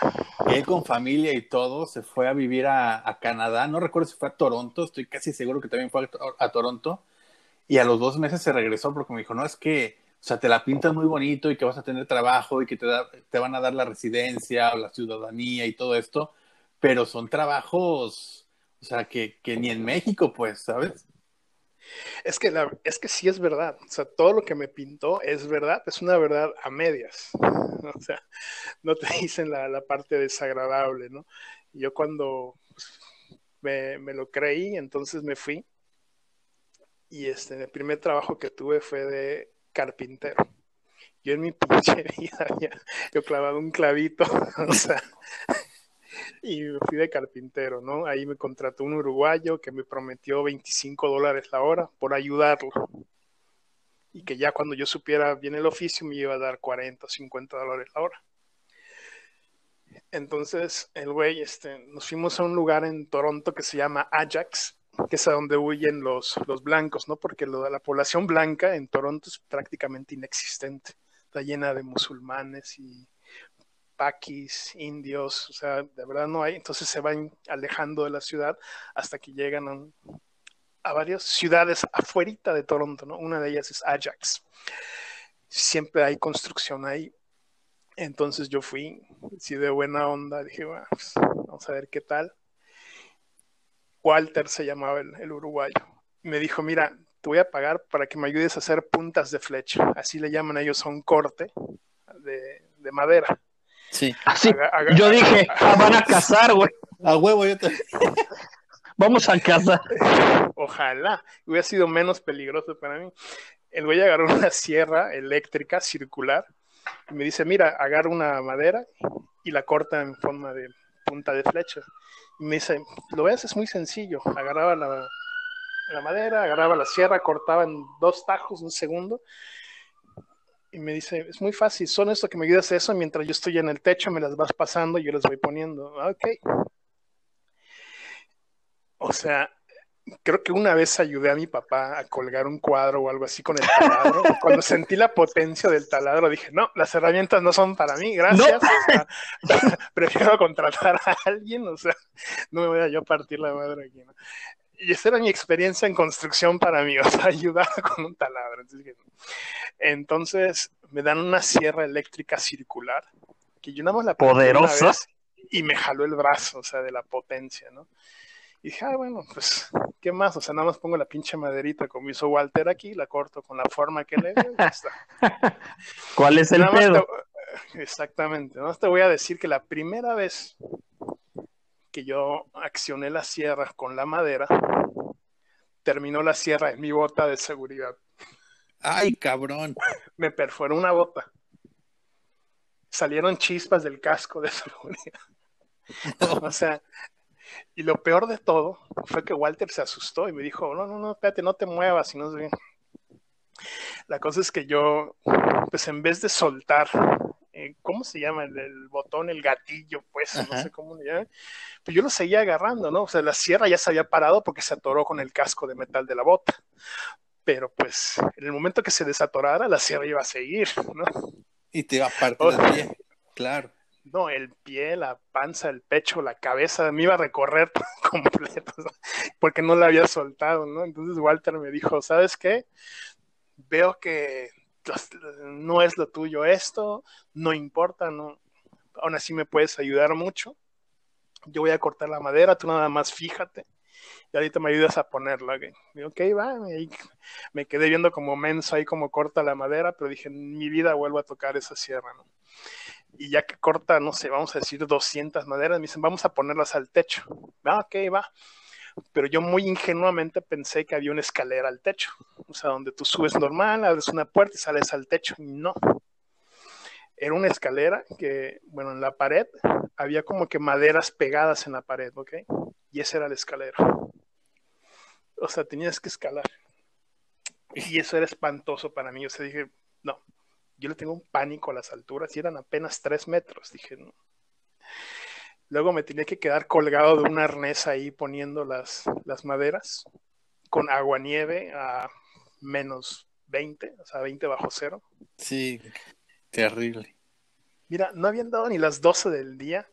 él con familia y todo se fue a vivir a, Canadá, no recuerdo si fue a Toronto, estoy casi seguro que también fue a, Toronto, y a los dos meses se regresó porque me dijo, no, es que, o sea, te la pintas muy bonito y que vas a tener trabajo y que te, te van a dar la residencia o la ciudadanía y todo esto, pero son trabajos, o sea, que, que ni en México, pues, ¿sabes? Es que, la, es que sí es verdad. O sea, todo lo que me pintó es verdad. Es una verdad a medias. O sea, no te dicen la, la parte desagradable, ¿no? Yo cuando pues, me, me, lo creí, entonces me fui. Y este, el primer trabajo que tuve fue de carpintero. Yo en mi pinche vida había yo clavado un clavito, o sea, y fui de carpintero, ¿no? Ahí me contrató un uruguayo que me prometió 25 dólares la hora por ayudarlo. Y que ya cuando yo supiera bien el oficio me iba a dar 40 o 50 dólares la hora. Entonces, el güey, este, nos fuimos a un lugar en Toronto que se llama Ajax, que es a donde huyen los, los blancos, ¿no? Porque la población blanca en Toronto es prácticamente inexistente. Está llena de musulmanes y paquis, indios, o sea, de verdad no hay. Entonces se van alejando de la ciudad hasta que llegan a, varias ciudades afuera de Toronto, ¿no? Una de ellas es Ajax. Siempre hay construcción ahí. Entonces yo fui, sí, de buena onda, dije, bueno, pues, vamos a ver qué tal. Walter se llamaba el, uruguayo. Me dijo, mira, te voy a pagar para que me ayudes a hacer puntas de flecha. Así le llaman ellos a un corte de madera. Sí. Así, yo dije, ah, van a cazar, güey. A huevo, yo te... Vamos a cazar. Ojalá. Hubiera sido menos peligroso para mí. El güey agarró una sierra eléctrica circular y me dice, mira, agarra una madera y la corta en forma de punta de flecha. Y me dice, lo ves, es muy sencillo. Agarraba la, la madera, agarraba la sierra, cortaba en dos tajos, un segundo. Y me dice, es muy fácil, son esto que me ayudas a eso, mientras yo estoy en el techo, me las vas pasando y yo las voy poniendo. Ok. O sea, creo que una vez ayudé a mi papá a colgar un cuadro o algo así con el taladro. Cuando sentí la potencia del taladro, dije, no, las herramientas no son para mí, gracias. No. O sea, prefiero contratar a alguien, o sea, no me voy a yo partir la madre aquí. ¿no? Y esa era mi experiencia en construcción para mí, o sea, ayudar con un taladro. Entonces, me dan una sierra eléctrica circular, que yo nada más la poderosa y me jaló el brazo, o sea, de la potencia, ¿no? Y dije, ah, bueno, pues, ¿qué más? O sea, nada más pongo la pinche maderita como hizo Walter aquí, la corto con la forma que le dio y ya está. ¿Cuál es el pedo? Te... Exactamente, ¿no? Te voy a decir que la primera vez que yo accioné la sierra con la madera, terminó la sierra en mi bota de seguridad. Ay, cabrón. Me perforó una bota. Salieron chispas del casco de seguridad. o sea, y lo peor de todo fue que Walter se asustó y me dijo, no, no, no, espérate, no te muevas. Y no sé. La cosa es que yo, pues en vez de soltar, ¿cómo se llama? El, el, botón, el gatillo, pues, Ajá. no sé cómo le llaman. Pues yo lo seguía agarrando, ¿no? O sea, la sierra ya se había parado porque se atoró con el casco de metal de la bota. Pero pues, en el momento que se desatorara, la sierra iba a seguir, ¿no? Y te iba a partir oh, el pie, claro no, el pie, la panza, el pecho, la cabeza, me iba a recorrer completo, porque no la había soltado, ¿no? Entonces Walter me dijo, ¿sabes qué? Veo que no es lo tuyo esto, no importa, no, aún así me puedes ayudar mucho. Yo voy a cortar la madera, tú nada más fíjate y ahorita me ayudas a ponerla. Okay? Ok, va, y me quedé viendo como menso ahí como corta la madera, pero dije, en mi vida vuelvo a tocar esa sierra, ¿no? y ya que corta, no sé, vamos a decir 200 maderas, me dicen, vamos a ponerlas al techo. Ok, va. Pero yo muy ingenuamente pensé que había una escalera al techo, o sea, donde tú subes normal, abres una puerta y sales al techo, no. Era una escalera que, bueno, en la pared había como que maderas pegadas en la pared, ¿ok? Y esa era la escalera. O sea, tenías que escalar. Y eso era espantoso para mí. O sea, dije, no, yo le tengo un pánico a las alturas y eran apenas tres metros. Dije, no. Luego me tenía que quedar colgado de un arnés ahí poniendo las, las maderas con agua nieve a menos 20, o sea, 20 bajo cero. Sí, terrible. Mira, no habían dado ni las 12 del día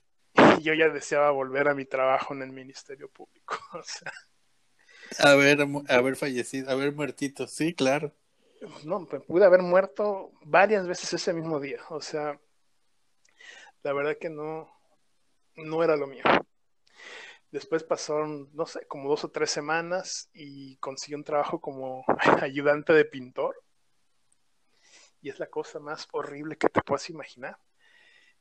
y yo ya deseaba volver a mi trabajo en el Ministerio Público. O sea. Haber, haber fallecido, haber muertito, sí, claro no, pude haber muerto varias veces ese mismo día. O sea, la verdad que no, no era lo mío. Después pasaron, no sé, como dos o tres semanas y conseguí un trabajo como ayudante de pintor. Y es la cosa más horrible que te puedas imaginar.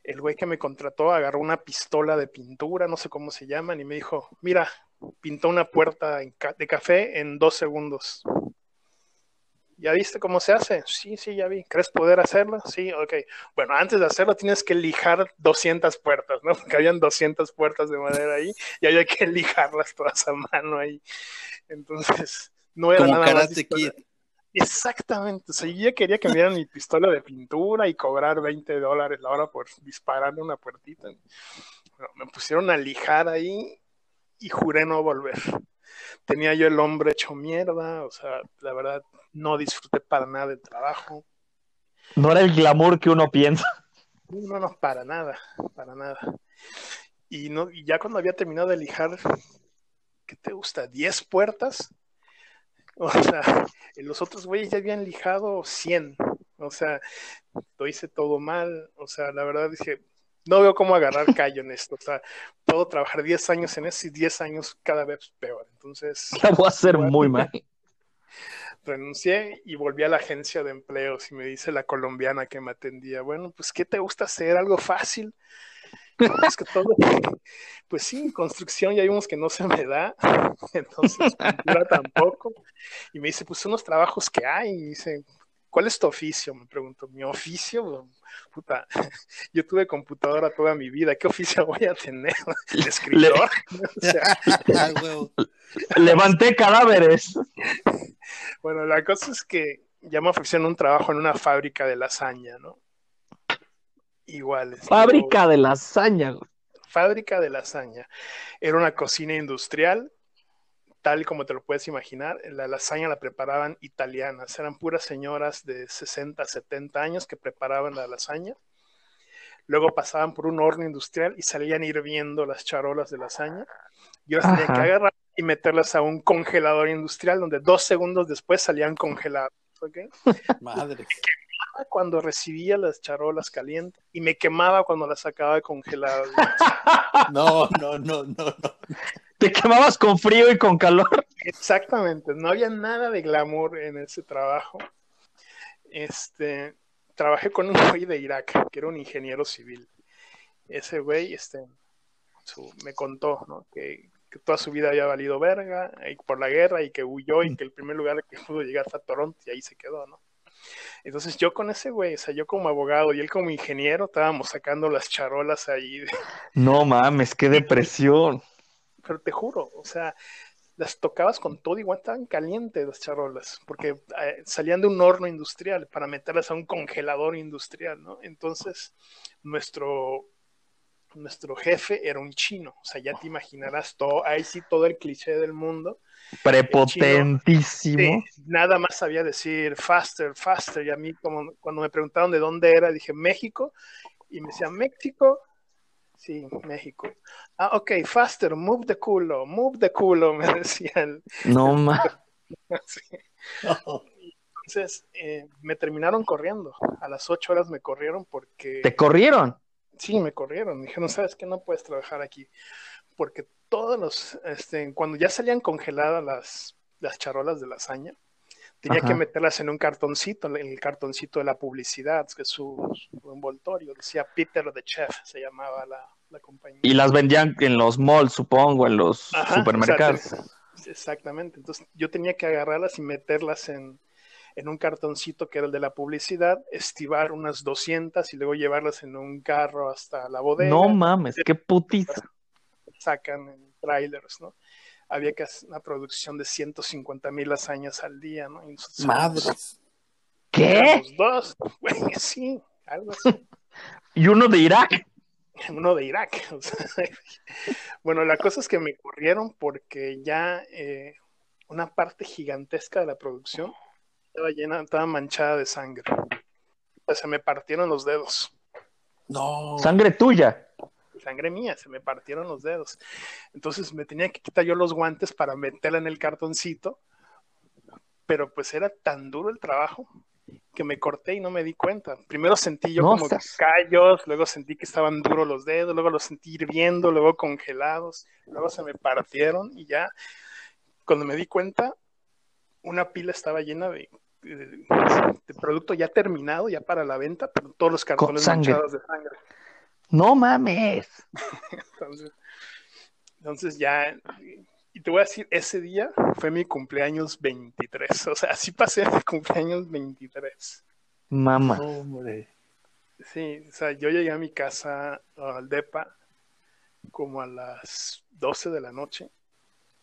El güey que me contrató agarró una pistola de pintura, no sé cómo se llaman, y me dijo, mira, pintó una puerta de café en dos segundos. ¿Ya viste cómo se hace? Sí, sí, ya vi. ¿Crees poder hacerlo? Sí, ok. Bueno, antes de hacerlo tienes que lijar 200 puertas, ¿no? Porque habían 200 puertas de madera ahí y había que lijarlas todas a mano ahí. Entonces, no era Como nada más. Karate. Kid. Exactamente. O sea, yo quería que me dieran mi pistola de pintura y cobrar 20 dólares la hora por dispararle una puertita. Bueno, me pusieron a lijar ahí y juré no volver. Tenía yo el hombre hecho mierda, o sea, la verdad, no disfruté para nada del trabajo. No era el glamour que uno piensa. No, no, para nada, para nada. Y, no, y ya cuando había terminado de lijar, ¿qué te gusta? ¿10 puertas? O sea, los otros güeyes ya habían lijado 100. O sea, lo hice todo mal. O sea, la verdad dije, no veo cómo agarrar callo en esto. O sea, puedo trabajar 10 años en eso y 10 años cada vez peor. Entonces, La voy a hacer muy mal. renuncié y volví a la agencia de empleos y me dice la colombiana que me atendía, bueno, pues ¿qué te gusta hacer? ¿Algo fácil? No, es que todo, pues sí, construcción ya vimos que no se me da, entonces pintura tampoco. Y me dice, pues unos trabajos que hay, y dice, ¿cuál es tu oficio? Me pregunto, ¿mi oficio? Puta, yo tuve computadora toda mi vida, ¿qué oficio voy a tener? ¿De escritor? O sea, Ah. Levanté cadáveres. Bueno, la cosa es que ya me ofrecieron un trabajo en una fábrica de lasaña, ¿no? Igual. Fábrica de lasaña. güey. Fábrica de lasaña. Era una cocina industrial, tal como te lo puedes imaginar. La lasaña la preparaban italianas. Eran puras señoras de 60, 70 años que preparaban la lasaña. Luego pasaban por un horno industrial y salían hirviendo las charolas de lasaña. Yo las tenía que agarrar y meterlas a un congelador industrial donde dos segundos después salían congeladas. ¿ok? Madre. Cuando recibía las charolas calientes y me quemaba cuando las sacaba congeladas. No, no, no, no, no. Te quemabas con frío y con calor. Exactamente, no había nada de glamour en ese trabajo. Este, trabajé con un güey de Irak, que era un ingeniero civil. Ese güey, este, su- me contó, ¿no? Que, que toda su vida había valido verga y por la guerra y que huyó y que el primer lugar que pudo llegar fue a Toronto y ahí se quedó, ¿no? Entonces yo con ese güey, o sea, yo como abogado y él como ingeniero, estábamos sacando las charolas ahí de- No mames, qué depresión. Pero te juro, o sea, las tocabas con todo, igual estaban calientes las charolas, porque eh, salían de un horno industrial para meterlas a un congelador industrial, ¿no? Entonces, nuestro, nuestro jefe era un chino, o sea, ya te imaginarás todo, ahí sí todo el cliché del mundo. Prepotentísimo. Sí, nada más sabía decir faster, faster, y a mí como cuando me preguntaron de dónde era, dije México, y me decían México, sí, México. Ah, ok, faster, move the culo, move the culo, me decían. No mames. Sí. Entonces, eh, me terminaron corriendo. A las ocho horas me corrieron porque... ¿Te corrieron? Sí, me corrieron. Me dijeron, ¿sabes qué? No puedes trabajar aquí. Porque todos los, este, cuando ya salían congeladas las, las charolas de lasaña, tenía Ajá. que meterlas en un cartoncito, en el cartoncito de la publicidad, que es su, su envoltorio. Decía Peter the Chef, se llamaba la, la compañía. Y las vendían en los malls, supongo, en los Ajá, supermercados. o sea, te- exactamente. Entonces yo tenía que agarrarlas y meterlas en, en un cartoncito que era el de la publicidad, estivar unas 200 y luego llevarlas en un carro hasta la bodega. No mames, qué putiza. sacan en trailers, ¿no? Había que hacer una producción de 150 mil lasañas al día, ¿no? Y nosotros Madres. ¿Qué? éramos dos, güey, sí, algo así. ¿Y uno de Irak? Uno de Irak. o sea, bueno, la cosa es que me corrieron porque ya eh, una parte gigantesca de la producción estaba llena, estaba manchada de sangre. O sea, se me partieron los dedos. No. Sangre tuya. sangre mía, se me partieron los dedos. Entonces me tenía que quitar yo los guantes para meterla en el cartoncito, pero pues era tan duro el trabajo que me corté y no me di cuenta. Primero sentí yo No como callos, luego sentí que estaban duros los dedos, luego los sentí hirviendo, luego congelados, luego se me partieron y ya cuando me di cuenta, una pila estaba llena de, de- de producto ya terminado, ya para la venta, pero todos los cartones sangre. manchados de sangre. No mames. Entonces, entonces ya, te voy a decir, ese día fue mi cumpleaños 23, o sea, así pasé mi cumpleaños 23. Mamá. Hombre. Sí, o sea, yo llegué a mi casa, al DEPA, como a las 12 de la noche,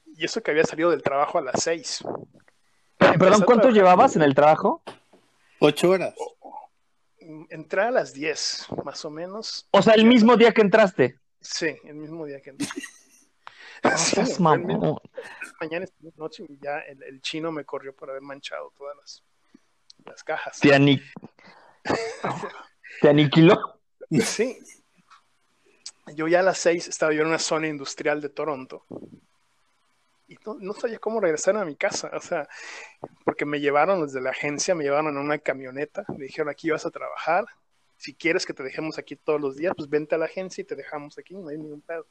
y eso que había salido del trabajo a las 6. Perdón, ¿cuánto llevabas en el trabajo? Ocho horas. Entré a las 10, más o menos. O sea, el mismo día que entraste. Sí, el mismo día que entré. No Sí, mismo- mamón. mañana esta noche y ya el, el chino me corrió por haber manchado todas las, las cajas. Te, ani- Te aniquiló. Sí. Yo ya a las seis estaba yo en una zona industrial de Toronto. Y no, no sabía cómo regresar a mi casa. O sea, porque me llevaron desde la agencia, me llevaron en una camioneta. Me dijeron, aquí vas a trabajar. Si quieres que te dejemos aquí todos los días, pues vente a la agencia y te dejamos aquí, no hay ningún pedo.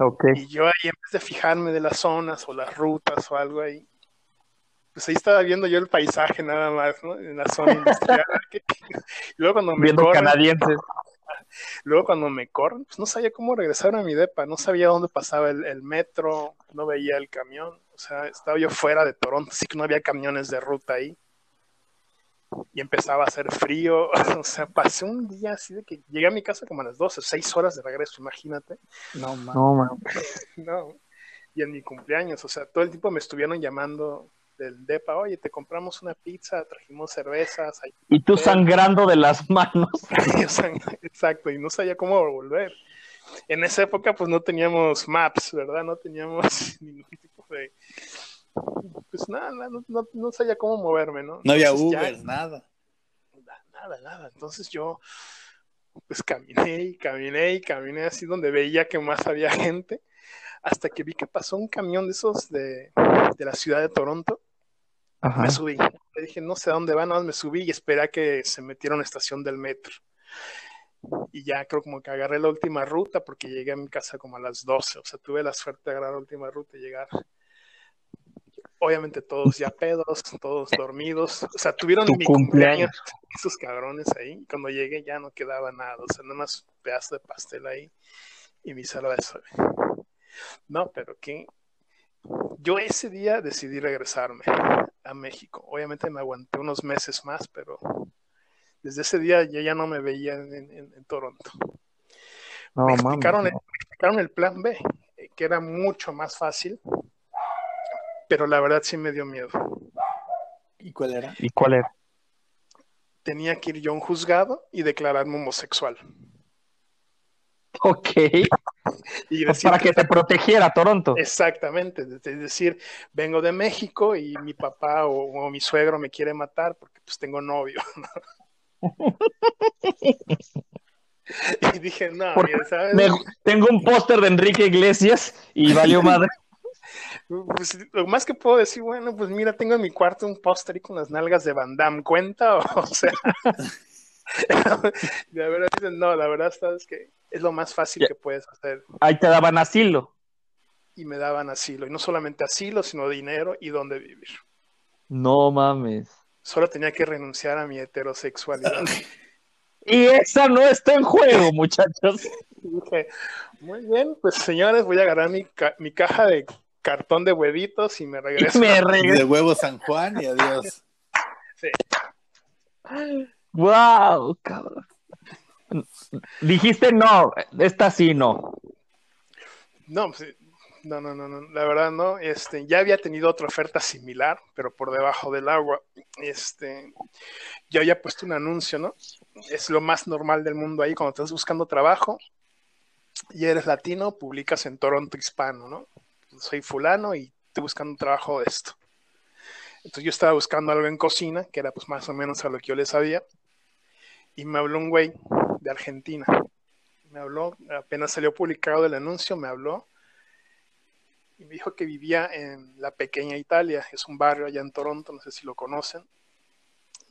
Ok. Y yo ahí, en vez de fijarme de las zonas o las rutas o algo ahí, pues ahí estaba viendo yo el paisaje nada más, ¿no? En la zona industrial. luego cuando me Viendo corren, canadienses. luego cuando me corren, pues no sabía cómo regresar a mi depa, no sabía dónde pasaba el, el metro, no veía el camión, o sea, estaba yo fuera de Toronto, así que no había camiones de ruta ahí. Y empezaba a hacer frío, o sea, pasé un día así de que llegué a mi casa como a las 12, 6 horas de regreso, imagínate. No, mames. No, man. No, y en mi cumpleaños, o sea, todo el tiempo me estuvieron llamando del DEPA, oye, te compramos una pizza, trajimos cervezas, hay- Y tú sangrando de las manos. exacto, y no sabía cómo volver. En esa época, pues no teníamos maps, ¿verdad? No teníamos ningún tipo de. Pues nada, no, no, no sabía cómo moverme, ¿no? No había Entonces, ya- Uber, nada. nada, nada. Entonces yo, pues caminé y caminé y caminé así donde veía que más había gente, hasta que vi que pasó un camión de esos de, de la ciudad de Toronto. Ajá. Me subí. Le dije, no sé a dónde van, nada más me subí y esperé a que se metiera a una estación del metro. Y ya creo como que agarré la última ruta porque llegué a mi casa como a las 12. O sea, tuve la suerte de agarrar la última ruta y llegar. Obviamente todos ya pedos, todos dormidos. O sea, tuvieron Tu mi cumpleaños. cumpleaños esos cabrones ahí. Cuando llegué ya no quedaba nada. O sea, nada más pedazo de pastel ahí y mi cerveza. No, pero que yo ese día decidí regresarme a México. Obviamente me aguanté unos meses más, pero desde ese día yo ya no me veía en, en- en Toronto. No, me, explicaron, el- me explicaron el plan B, eh, que era mucho más fácil, pero la verdad sí me dio miedo. ¿Y cuál era? ¿Y cuál era? Tenía que ir yo a un juzgado y declararme homosexual. Ok. Y Pues decir para que te protegiera Toronto. Exactamente, es decir, vengo de México y mi papá o, o mi suegro me quiere matar porque pues tengo novio. y dije, no, Porque mira, ¿sabes? Me- tengo un póster de Enrique Iglesias y valió madre. Pues, lo más que puedo decir, bueno, pues mira, tengo en mi cuarto un póster con las nalgas de Van Damme, ¿cuenta? O, sea, la verdad, no, la verdad, sabes que es lo más fácil que puedes hacer. Ahí te daban asilo. Y me daban asilo, y no solamente asilo, sino dinero y dónde vivir. No mames. Solo tenía que renunciar a mi heterosexualidad. Y esa no está en juego, muchachos. Dije, muy bien, pues señores, voy a agarrar mi, ca- mi caja de cartón de huevitos y me Y regreso. me Y regresé. de huevo San Juan y adiós. Sí. Wow, cabrón. Dijiste no, esta sí no. No, pues, no, no, no, no, la verdad no. Este, ya había tenido otra oferta similar, pero por debajo del agua. Este, yo había puesto un anuncio, ¿no? Es lo más normal del mundo ahí cuando estás buscando trabajo y eres latino, publicas en Toronto Hispano, ¿no? Soy fulano y estoy buscando un trabajo de esto. Entonces yo estaba buscando algo en cocina, que era pues más o menos a lo que yo le sabía, y me habló un güey de Argentina. Me habló, apenas salió publicado el anuncio, me habló y me dijo que vivía en la pequeña Italia, es un barrio allá en Toronto, no sé si lo conocen.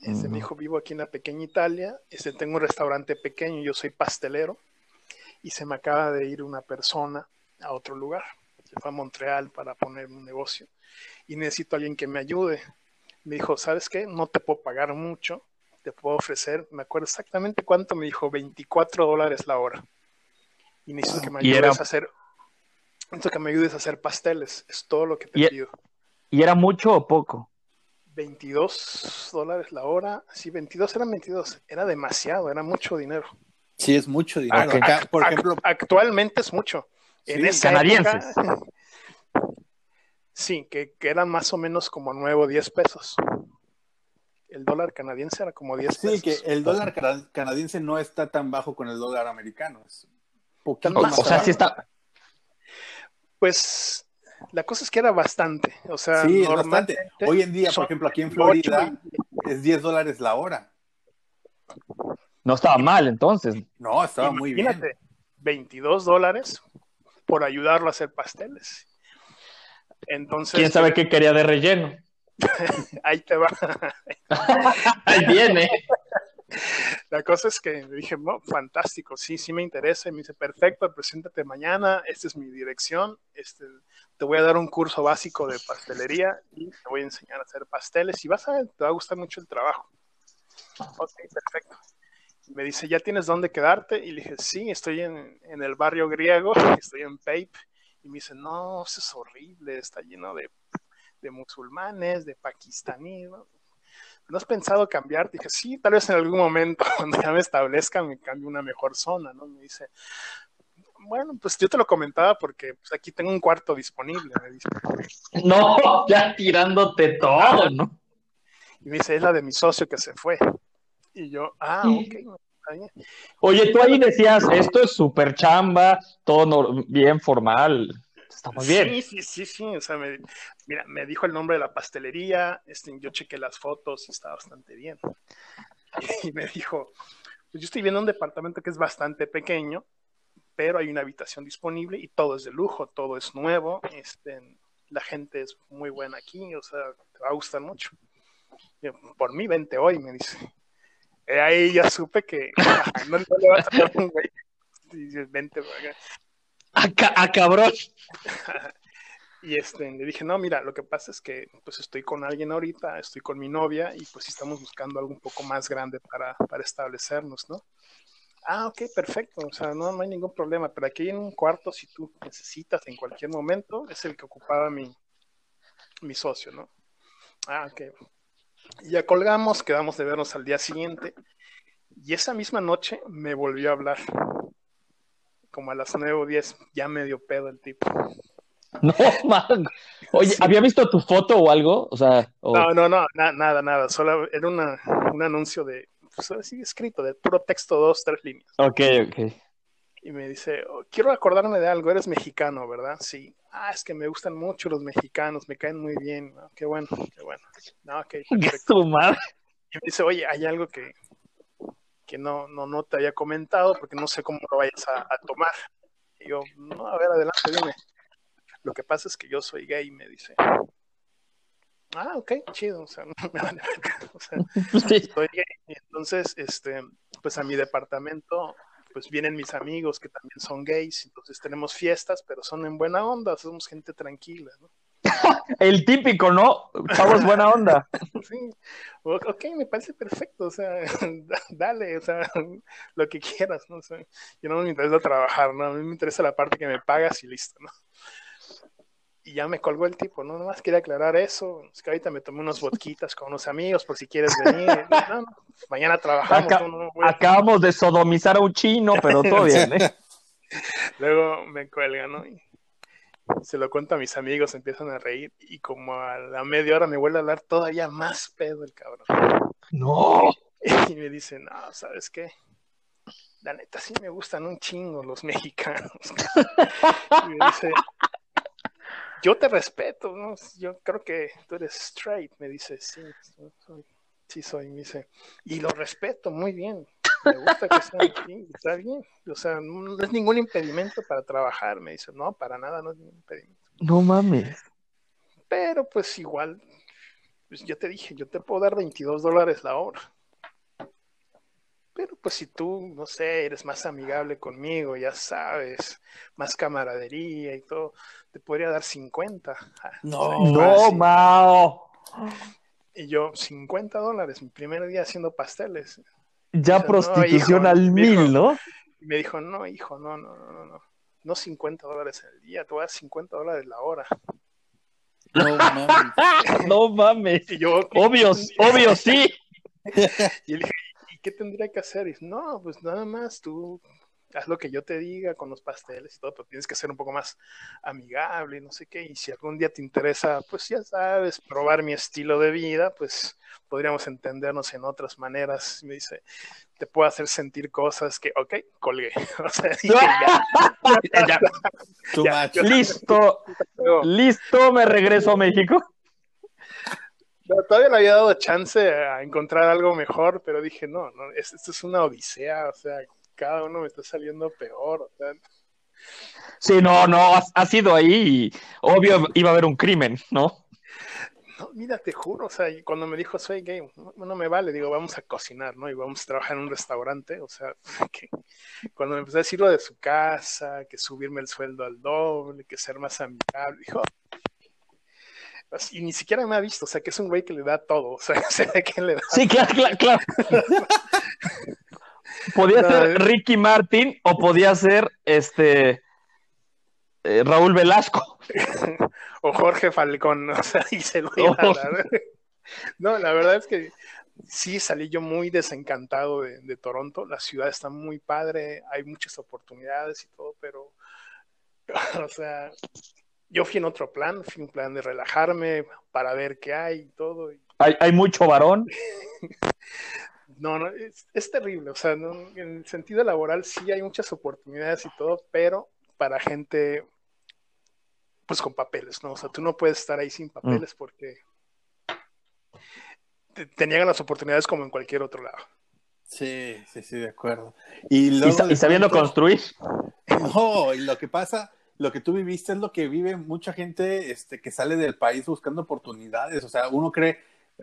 Este, Me dijo, vivo aquí en la pequeña Italia, este, tengo un restaurante pequeño, yo soy pastelero, y se me acaba de ir una persona a otro lugar. Se fue a Montreal para poner un negocio y necesito a alguien que me ayude. Me dijo, ¿sabes qué? No te puedo pagar mucho, te puedo ofrecer, me acuerdo exactamente cuánto me dijo, 24 dólares la hora. Y necesito que me ayudes era- a hacer, necesito que me ayudes a hacer pasteles, es todo lo que te Y- pido. ¿Y era mucho o poco? 22 dólares la hora, sí, 22 eran 22, era demasiado, era mucho dinero. Sí, es mucho dinero. Acá, por ejemplo, actualmente es mucho. En Sí, esa canadienses. época, sí, que, que eran más o menos como 9 o 10 pesos. El dólar canadiense era como 10 sí, pesos. que el dólar cana- canadiense no está tan bajo con el dólar americano. Es poquito O, más o sea, sí está. Pues la cosa es que era bastante. O sea, Sí, bastante. Hoy en día, por ejemplo, aquí en Florida y- es 10 dólares la hora. No estaba mal entonces. No, estaba muy bien. Imagínate, 22 dólares por ayudarlo a hacer pasteles. Entonces, ¿Quién sabe qué quería de relleno? ahí te va. Ahí viene. La cosa es que dije, no, fantástico, sí, sí me interesa. Y me dice, perfecto, preséntate mañana, esta es mi dirección, este, te voy a dar un curso básico de pastelería y te voy a enseñar a hacer pasteles y vas a ver, te va a gustar mucho el trabajo. Ok, perfecto. Me dice, ¿ya tienes dónde quedarte? Y le dije, sí, estoy en, en el barrio griego, estoy en Pape. Y me dice, no, eso es horrible, está lleno de, de musulmanes, de pakistaníes, ¿no? ¿No has pensado cambiar? Dije, sí, tal vez en algún momento, cuando ya me establezca, me cambie una mejor zona, ¿no? Me dice, bueno, pues yo te lo comentaba porque pues, aquí tengo un cuarto disponible, me dice. No, ya tirándote todo, ¿no? Y me dice, es la de mi socio que se fue. Y yo, ah, ok, está bien. Oye, tú ahí decías, esto es súper chamba, todo bien formal. Estamos bien. Sí, sí, sí, sí. O sea, me, mira, me dijo el nombre de la pastelería, este, yo chequé las fotos y está bastante bien. Y me dijo, pues yo estoy viendo un departamento que es bastante pequeño, pero hay una habitación disponible y todo es de lujo, todo es nuevo, este, la gente es muy buena aquí, o sea, te va a gustar mucho. Yo, Por mí, vente hoy, me dice. Eh, ahí ya supe que no, no le vas a dar un güey. Y Vente, güey. A, ca- a cabrón. Y este, le dije, no, mira, lo que pasa es que pues estoy con alguien ahorita, estoy con mi novia y pues estamos buscando algo un poco más grande para, para establecernos, ¿no? Ah, ok, perfecto, o sea, no, no hay ningún problema, pero aquí hay un cuarto, si tú necesitas en cualquier momento, es el que ocupaba mi, mi socio, ¿no? Ah, ok. Ya colgamos, quedamos de vernos al día siguiente y esa misma noche me volvió a hablar, como a las 9 o 10, ya medio pedo el tipo. No, man. Oye, Sí. ¿había visto tu foto o algo? O sea, o- No, no, no, na- nada, nada. Solo era una, un anuncio de, pues así escrito, de puro texto, dos, tres líneas. ok, ok. Y me dice, "Oh, quiero acordarme de algo, eres mexicano, ¿verdad? Sí. Ah, es que me gustan mucho los mexicanos, me caen muy bien. ¿no? Qué bueno, qué bueno. No, ok, perfecto. Madre. Y me dice, oye, hay algo que, que no, no, no te había comentado porque no sé cómo lo vayas a, a tomar. Y yo, no, a ver, adelante, dime. Lo que pasa es que yo soy gay, me dice. Ah, ok, chido. O sea, me vale o sea, soy gay. Y entonces, este, pues a mi departamento, pues vienen mis amigos que también son gays, entonces tenemos fiestas, pero son en buena onda, somos gente tranquila, ¿no? El típico, ¿no? Chavos, buena onda. Sí, ok, me parece perfecto, o sea, da- dale, o sea, lo que quieras, ¿no? O sea, yo no me interesa trabajar, ¿no? A mí me interesa la parte que me pagas y listo, ¿no? Y ya me colgó el tipo, ¿no? Nomás quería aclarar eso, es que ahorita me tomé unos vodquitas con unos amigos por si quieres venir, no, no, mañana trabajamos, no, Acabamos de sodomizar a un chino, pero todo bien, ¿eh? luego me cuelga, ¿no? Y se lo cuento a mis amigos, empiezan a reír y como a la media hora me vuelve a hablar todavía más pedo el cabrón. No. Y me dice, no, ¿sabes qué? La neta sí me gustan un chingo los mexicanos. Y me dice, yo te respeto, ¿no? Yo creo que tú eres straight. Me dice, sí, sí soy. Sí soy, me dice. Y lo respeto muy bien. Me gusta que sea así, está bien. O sea, no es ningún impedimento para trabajar. Me dice, no, para nada no es ningún impedimento. No mames. Pero pues igual pues yo te dije, yo te puedo dar 22 dólares la hora. Pero pues si tú, no sé, eres más amigable conmigo, ya sabes, más camaradería y todo, te podría dar 50. Ah, No, No. Mao. Y yo, 50 dólares, mi primer día haciendo pasteles. Ya prostitución hijo, al mil, ¿no? Y me dijo, no, hijo, no, no, no, no, no. No 50 dólares el día, te voy a dar 50 dólares la hora. no mames. No mames. Y yo, Obvio, obvio, sí. Y le dije, ¿y qué tendría que hacer? Y dice, no, pues nada más tú haz lo que yo te diga con los pasteles y todo, pero tienes que ser un poco más amigable y no sé qué. Y si algún día te interesa, pues ya sabes, probar mi estilo de vida, pues podríamos entendernos en otras maneras. Y me dice, te puedo hacer sentir cosas que, ok, colgué. O sea, dije, ya, Ya, Too Ya, much. yo- listo, listo, me regreso a México. Todavía le había dado chance a encontrar algo mejor, pero dije, no, no, es- esto es una odisea, o sea, cada uno me está saliendo peor, o sea, Sí, no, no, has, has ido ahí y obvio iba a haber un crimen, ¿no? no, mira, te juro, o sea, cuando me dijo soy gay, no, no me vale, digo, vamos a cocinar, ¿no? Y vamos a trabajar en un restaurante, o sea, que cuando me empezó a decir lo de su casa, que subirme el sueldo al doble, que ser más amigable, dijo, y ni siquiera me ha visto, o sea, que es un güey que le da todo, o sea, se ve que le da Sí, claro, claro, claro. Podía No, ser Ricky Martin o podía ser este eh, Raúl Velasco. o Jorge Falcón, o sea, y se lo iba a Oh. dar. No, la verdad es que sí salí yo muy desencantado de, de Toronto. La ciudad está muy padre, hay muchas oportunidades y todo, pero, o sea, yo fui en otro plan, fui en un plan de relajarme para ver qué hay y todo. y Hay, hay mucho varón. no, no, es, es terrible. O sea, no, en el sentido laboral sí hay muchas oportunidades y todo, pero para gente, pues con papeles, ¿no? O sea, tú no puedes estar ahí sin papeles porque te, te niegan las oportunidades como en cualquier otro lado. Sí, sí, sí, de acuerdo. Y, Y, luego sa- de y sabiendo construir. No, y lo que pasa, lo que tú viviste es lo que vive mucha gente este, que sale del país buscando oportunidades. O sea, uno cree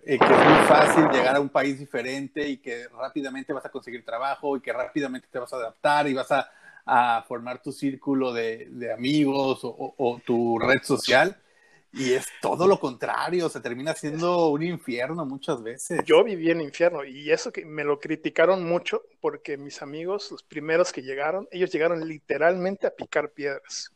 eh, que es muy fácil llegar a un país diferente y que rápidamente vas a conseguir trabajo y que rápidamente te vas a adaptar y vas a, a formar tu círculo de, de amigos o, tu red social. Y es todo lo contrario, se termina siendo un infierno muchas veces. Yo viví en infierno y eso que me lo criticaron mucho porque mis amigos, los primeros que llegaron, ellos llegaron literalmente a picar piedras.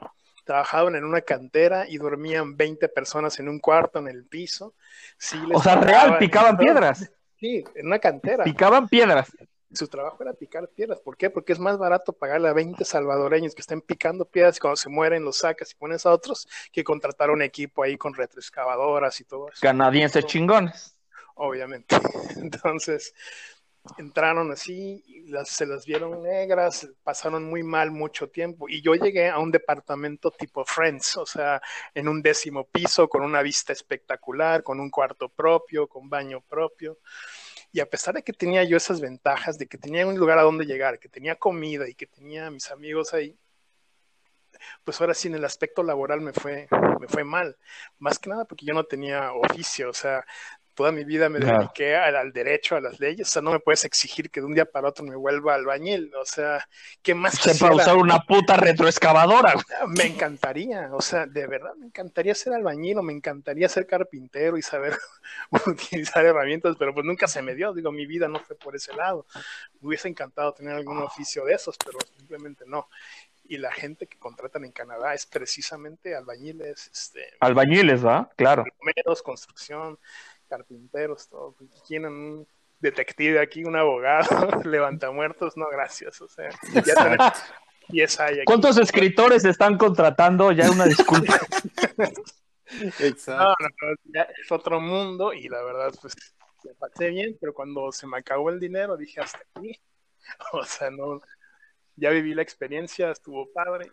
Trabajaban en una cantera y dormían 20 personas en un cuarto, en el piso. Sí, les O sea, real, picaban piedras. Sí, en una cantera. Picaban piedras. Su trabajo era picar piedras. ¿Por qué? Porque es más barato pagarle a 20 salvadoreños que estén picando piedras y cuando se mueren los sacas y pones a otros que contratar un equipo ahí con retroexcavadoras y todo eso. Canadienses chingones. Obviamente. Entonces, entraron así, y las, se las vieron negras, pasaron muy mal mucho tiempo. Y yo llegué a un departamento tipo Friends, o sea, en un décimo piso, con una vista espectacular, con un cuarto propio, con baño propio. Y a pesar de que tenía yo esas ventajas, de que tenía un lugar a donde llegar, que tenía comida y que tenía a mis amigos ahí, pues ahora sí en el aspecto laboral me fue, me fue mal. Más que nada porque yo no tenía oficio, o sea, toda mi vida me dediqué al, al derecho, a las leyes, o sea, no me puedes exigir que de un día para otro me vuelva albañil, o sea, ¿qué más Sepa quisiera? usar una puta retroexcavadora. güey. Me encantaría, o sea, de verdad me encantaría ser albañil o me encantaría ser carpintero y saber utilizar herramientas, pero pues nunca se me dio, digo, mi vida no fue por ese lado. Me hubiese encantado tener algún oficio de esos, pero simplemente no. Y la gente que contratan en Canadá es precisamente albañiles, este, Albañiles, ¿va? Claro. plomeros, construcción, carpinteros, todo. Quieren un detective aquí, un abogado, levantamuertos, no, gracias. O sea, ya tenemos 10 hay aquí. ¿Cuántos escritores están contratando? Ya una disculpa. Exacto. No, no, no, ya es otro mundo y la verdad, pues, me pasé bien, pero cuando se me acabó el dinero dije hasta aquí. O sea, no, ya viví la experiencia, estuvo padre.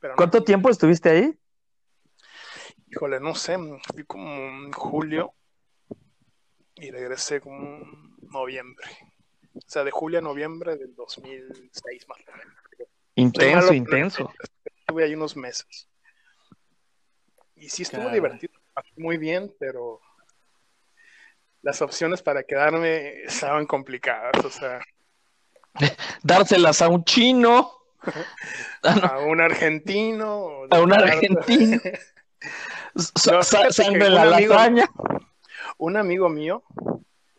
Pero no, ¿Cuánto tiempo estuviste ahí? híjole, no sé, fui como en julio y regresé como en noviembre. O sea, de julio a noviembre del 2006 más o menos. Intenso, intenso. Estuve ahí unos meses. Y sí estuvo Cara. divertido, muy bien, pero las opciones para quedarme estaban complicadas, o sea, Dárselas a un chino, a un argentino, a un argentino. No, sangre la amigo- lasaña. Un amigo mío,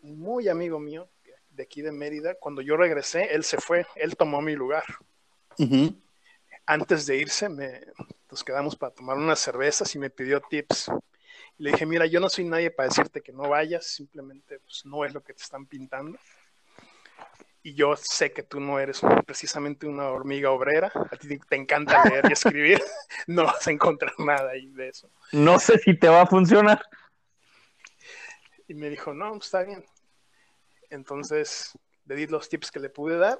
muy amigo mío, de aquí de Mérida, cuando yo regresé, él se fue, él tomó mi lugar. Antes de irse, me, nos quedamos para tomar unas cervezas y me pidió tips. Y le dije, mira, yo no soy nadie para decirte que no vayas, simplemente pues, no es lo que te están pintando. Y yo sé que tú no eres precisamente una hormiga obrera, a ti te encanta leer y escribir, no vas a encontrar nada ahí de eso. No sé si te va a funcionar. Y me dijo, no, pues, está bien. Entonces le di los tips que le pude dar,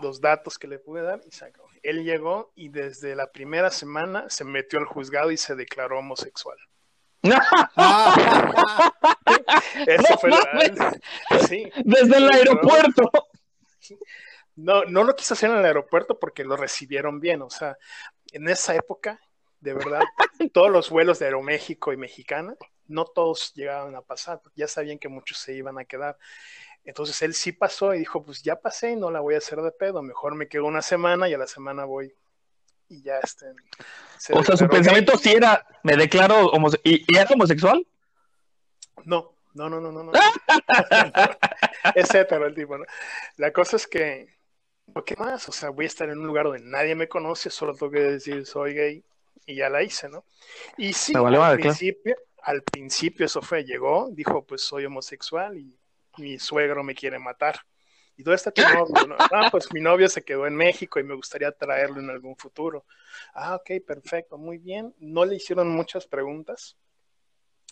los datos que le pude dar y se acabó. Él llegó y desde la primera semana se metió al juzgado y se declaró homosexual. Eso No fue la-. Sí. Desde el aeropuerto. No, no lo quiso hacer en el aeropuerto porque lo recibieron bien. O sea, en esa época, de verdad, todos los vuelos de Aeroméxico y Mexicana, no todos llegaban a pasar, porque ya sabían que muchos se iban a quedar. Entonces él sí pasó y dijo, pues ya pasé y no la voy a hacer de pedo, mejor me quedo una semana y a la semana voy. Y ya este. se O sea, su pensamiento sí era, me declaro homosexual. ¿Y, y era homosexual? No, no, no, no, no. no. es hetero el tipo, ¿no? La cosa es que, ¿qué más? O sea, voy a estar en un lugar donde nadie me conoce, solo tengo que decir soy gay y ya la hice, ¿no? Y sí, al, madre, claro. Al principio eso fue, llegó, dijo, pues soy homosexual y mi suegro me quiere matar. ¿Y dónde está tu novio? no? Ah, pues mi novio se quedó en México y me gustaría traerlo en algún futuro. Ah, ok, perfecto, muy bien. No le hicieron muchas preguntas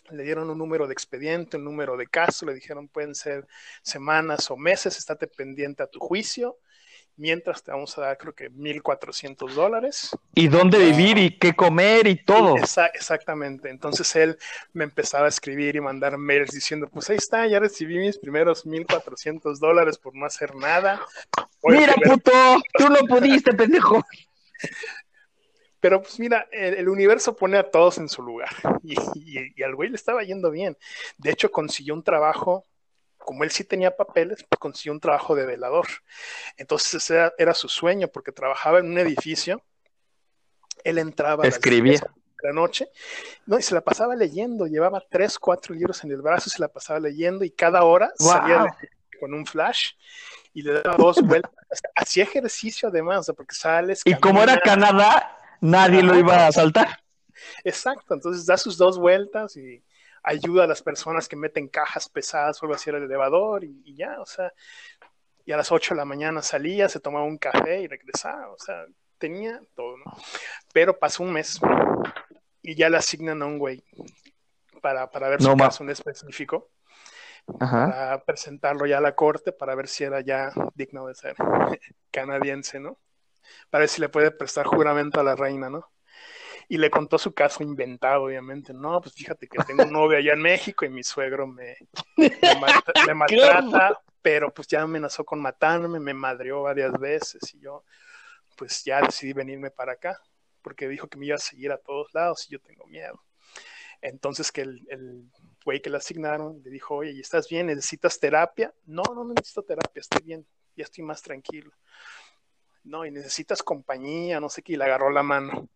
le dieron un número de expediente, un número de caso, le dijeron pueden ser semanas o meses, estate pendiente a tu juicio, mientras te vamos a dar creo que 1.400 dólares. ¿Y dónde vivir y qué comer y todo? Esa- exactamente, entonces él me empezaba a escribir y mandar mails diciendo, pues ahí está, ya recibí mis primeros 1.400 dólares por no hacer nada. Voy Mira, puto, tú no pudiste, pendejo. Pero pues mira, el, el universo pone a todos en su lugar y, y- y al güey le estaba yendo bien. De hecho, consiguió un trabajo, como él sí tenía papeles, pues consiguió un trabajo de velador. Entonces ese era, era su sueño porque trabajaba en un edificio. Él entraba a Escribía. 10 de la noche, no, y se la pasaba leyendo, llevaba tres, cuatro libros en el brazo, se la pasaba leyendo y cada hora salía con un flash y le daba dos vueltas. Hacía ejercicio además, o sea, porque sales. Y como era Canadá, nadie lo iba a saltar. Exacto, entonces da sus dos vueltas y ayuda a las personas que meten cajas pesadas o algo así al elevador y, y ya, o sea, y a las 8 de la mañana salía, se tomaba un café y regresaba, o sea, tenía todo, ¿no? Pero pasó un mes y ya le asignan a un güey para, para ver No su caso en específico, Ajá. para presentarlo ya a la corte, para ver si era ya digno de ser canadiense, ¿no? Para ver si le puede prestar juramento a la reina, ¿no? Y le contó su caso inventado, obviamente. No, pues fíjate que tengo un novio allá en México y mi suegro me, me, mal- me maltrata, pero pues ya amenazó con matarme, me madreó varias veces y yo pues ya decidí venirme para acá porque dijo que me iba a seguir a todos lados y yo tengo miedo. Entonces que el, el güey que le asignaron le dijo, oye, ¿y estás bien? ¿Necesitas terapia? No, no necesito terapia, estoy bien, ya estoy más tranquilo. No, y necesitas compañía, no sé qué, y le agarró la mano.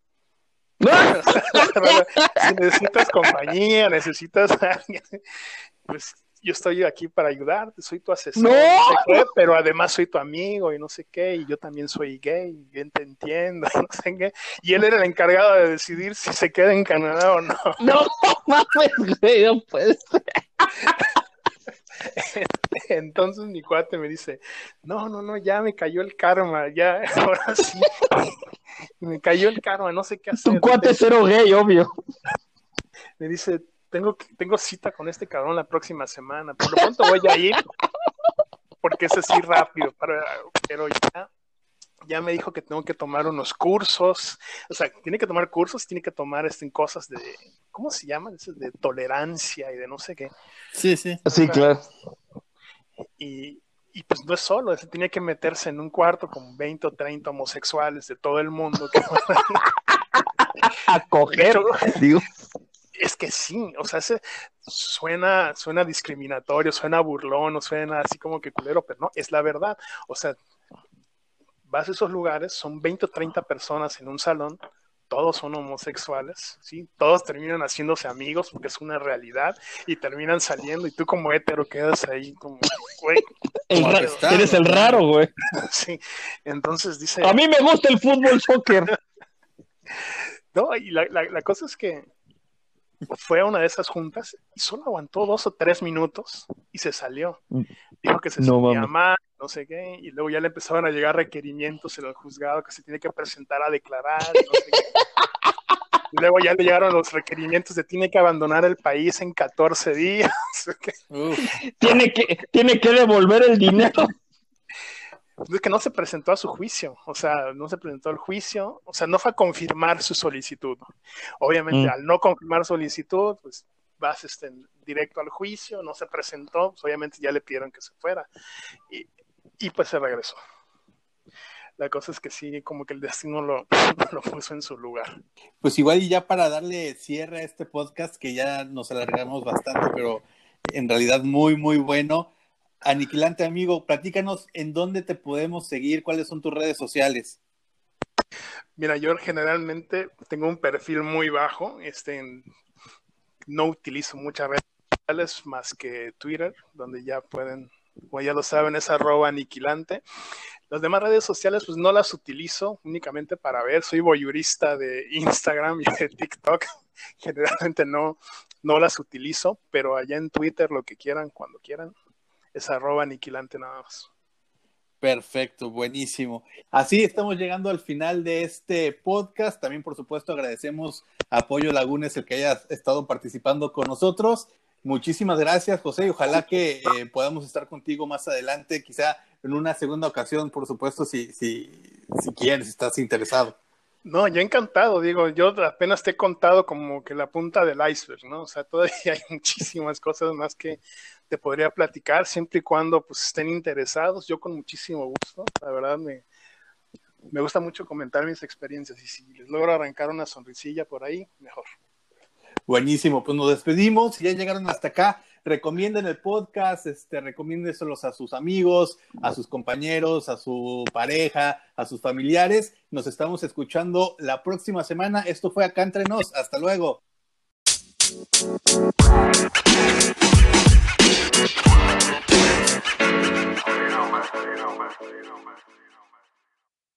Si necesitas compañía, necesitas pues yo estoy aquí para ayudarte, soy tu asesor, ¡No! sé qué, pero además soy tu amigo y no sé qué, y yo también soy gay, bien te entiendo, y no sé qué. Y él era el encargado de decidir si se queda en Canadá o no. No mames, güey, no puedes. Entonces mi cuate me dice, no, no, no, ya me cayó el karma, ya, ahora sí, me cayó el karma, no sé qué hacer. Tu cuate es cero gay, obvio. me dice, tengo, tengo cita con este cabrón la próxima semana. Por lo pronto voy a ir, porque es así rápido, para- pero ya, ya me dijo que tengo que tomar unos cursos, o sea, tiene que tomar cursos, tiene que tomar este, cosas de, ¿cómo se llaman? De tolerancia y de no sé qué. Sí, sí. Sí, claro. Y, y pues no es solo, es- tiene que meterse en un cuarto con 20 o 30 homosexuales de todo el mundo. que- A coger, digo. es que sí, o sea, ese suena, suena discriminatorio, suena burlón, o suena así como que culero, pero no, es la verdad. O sea, vas a esos lugares, son 20 o 30 personas en un salón, todos son homosexuales, ¿sí? Todos terminan haciéndose amigos porque es una realidad y terminan saliendo y tú como hétero quedas ahí como, güey. eres el raro, güey. sí, entonces dice... A mí me gusta el fútbol soccer. no, y la, la, cosa es que fue a una de esas juntas y solo aguantó dos o tres minutos y se salió. Mm. Dijo que se no, sentía mal, no sé qué, y luego ya le empezaron a llegar requerimientos en el juzgado que se tiene que presentar a declarar, no sé qué. Y luego ya le llegaron los requerimientos de tiene que abandonar el país en 14 días. tiene, que, tiene que devolver el dinero. Es que no se presentó a su juicio, o sea, no se presentó al juicio, o sea, no fue a confirmar su solicitud. Obviamente, mm. al no confirmar solicitud, pues vas este, directo al juicio, no se presentó, pues obviamente ya le pidieron que se fuera. Y, y pues se regresó. La cosa es que sí, como que el destino lo, lo puso en su lugar. Pues igual y ya para darle cierre a este podcast, que ya nos alargamos bastante, pero en realidad muy, muy bueno. Aniquilante amigo, platícanos en dónde te podemos seguir, cuáles son tus redes sociales. Mira, yo generalmente tengo un perfil muy bajo, este, no utilizo muchas redes sociales más que Twitter, donde ya pueden como ya lo saben, es arroba aniquilante. Las demás redes sociales, pues no las utilizo únicamente para ver. Soy voyurista de Instagram y de TikTok. Generalmente no, no las utilizo, pero allá en Twitter, lo que quieran, cuando quieran, es arroba aniquilante nada más. Perfecto, buenísimo. Así estamos llegando al final de este podcast. También, por supuesto, agradecemos a Apoyo Lagunes el que haya estado participando con nosotros. Muchísimas gracias, José, y ojalá que eh, podamos estar contigo más adelante, quizá en una segunda ocasión, por supuesto, si, si, si quieres, si estás interesado. No, yo encantado, digo, yo apenas te he contado como que la punta del iceberg, ¿no? O sea, todavía hay muchísimas cosas más que te podría platicar, siempre y cuando pues estén interesados, yo con muchísimo gusto, la verdad me, me gusta mucho comentar mis experiencias y si les logro arrancar una sonrisilla por ahí, mejor. Buenísimo, pues nos despedimos. Si ya llegaron hasta acá, recomienden el podcast, este, recomiéndeselos a sus amigos, a sus compañeros, a su pareja, a sus familiares. Nos estamos escuchando la próxima semana. Esto fue acá entre nos. Hasta luego. genoma.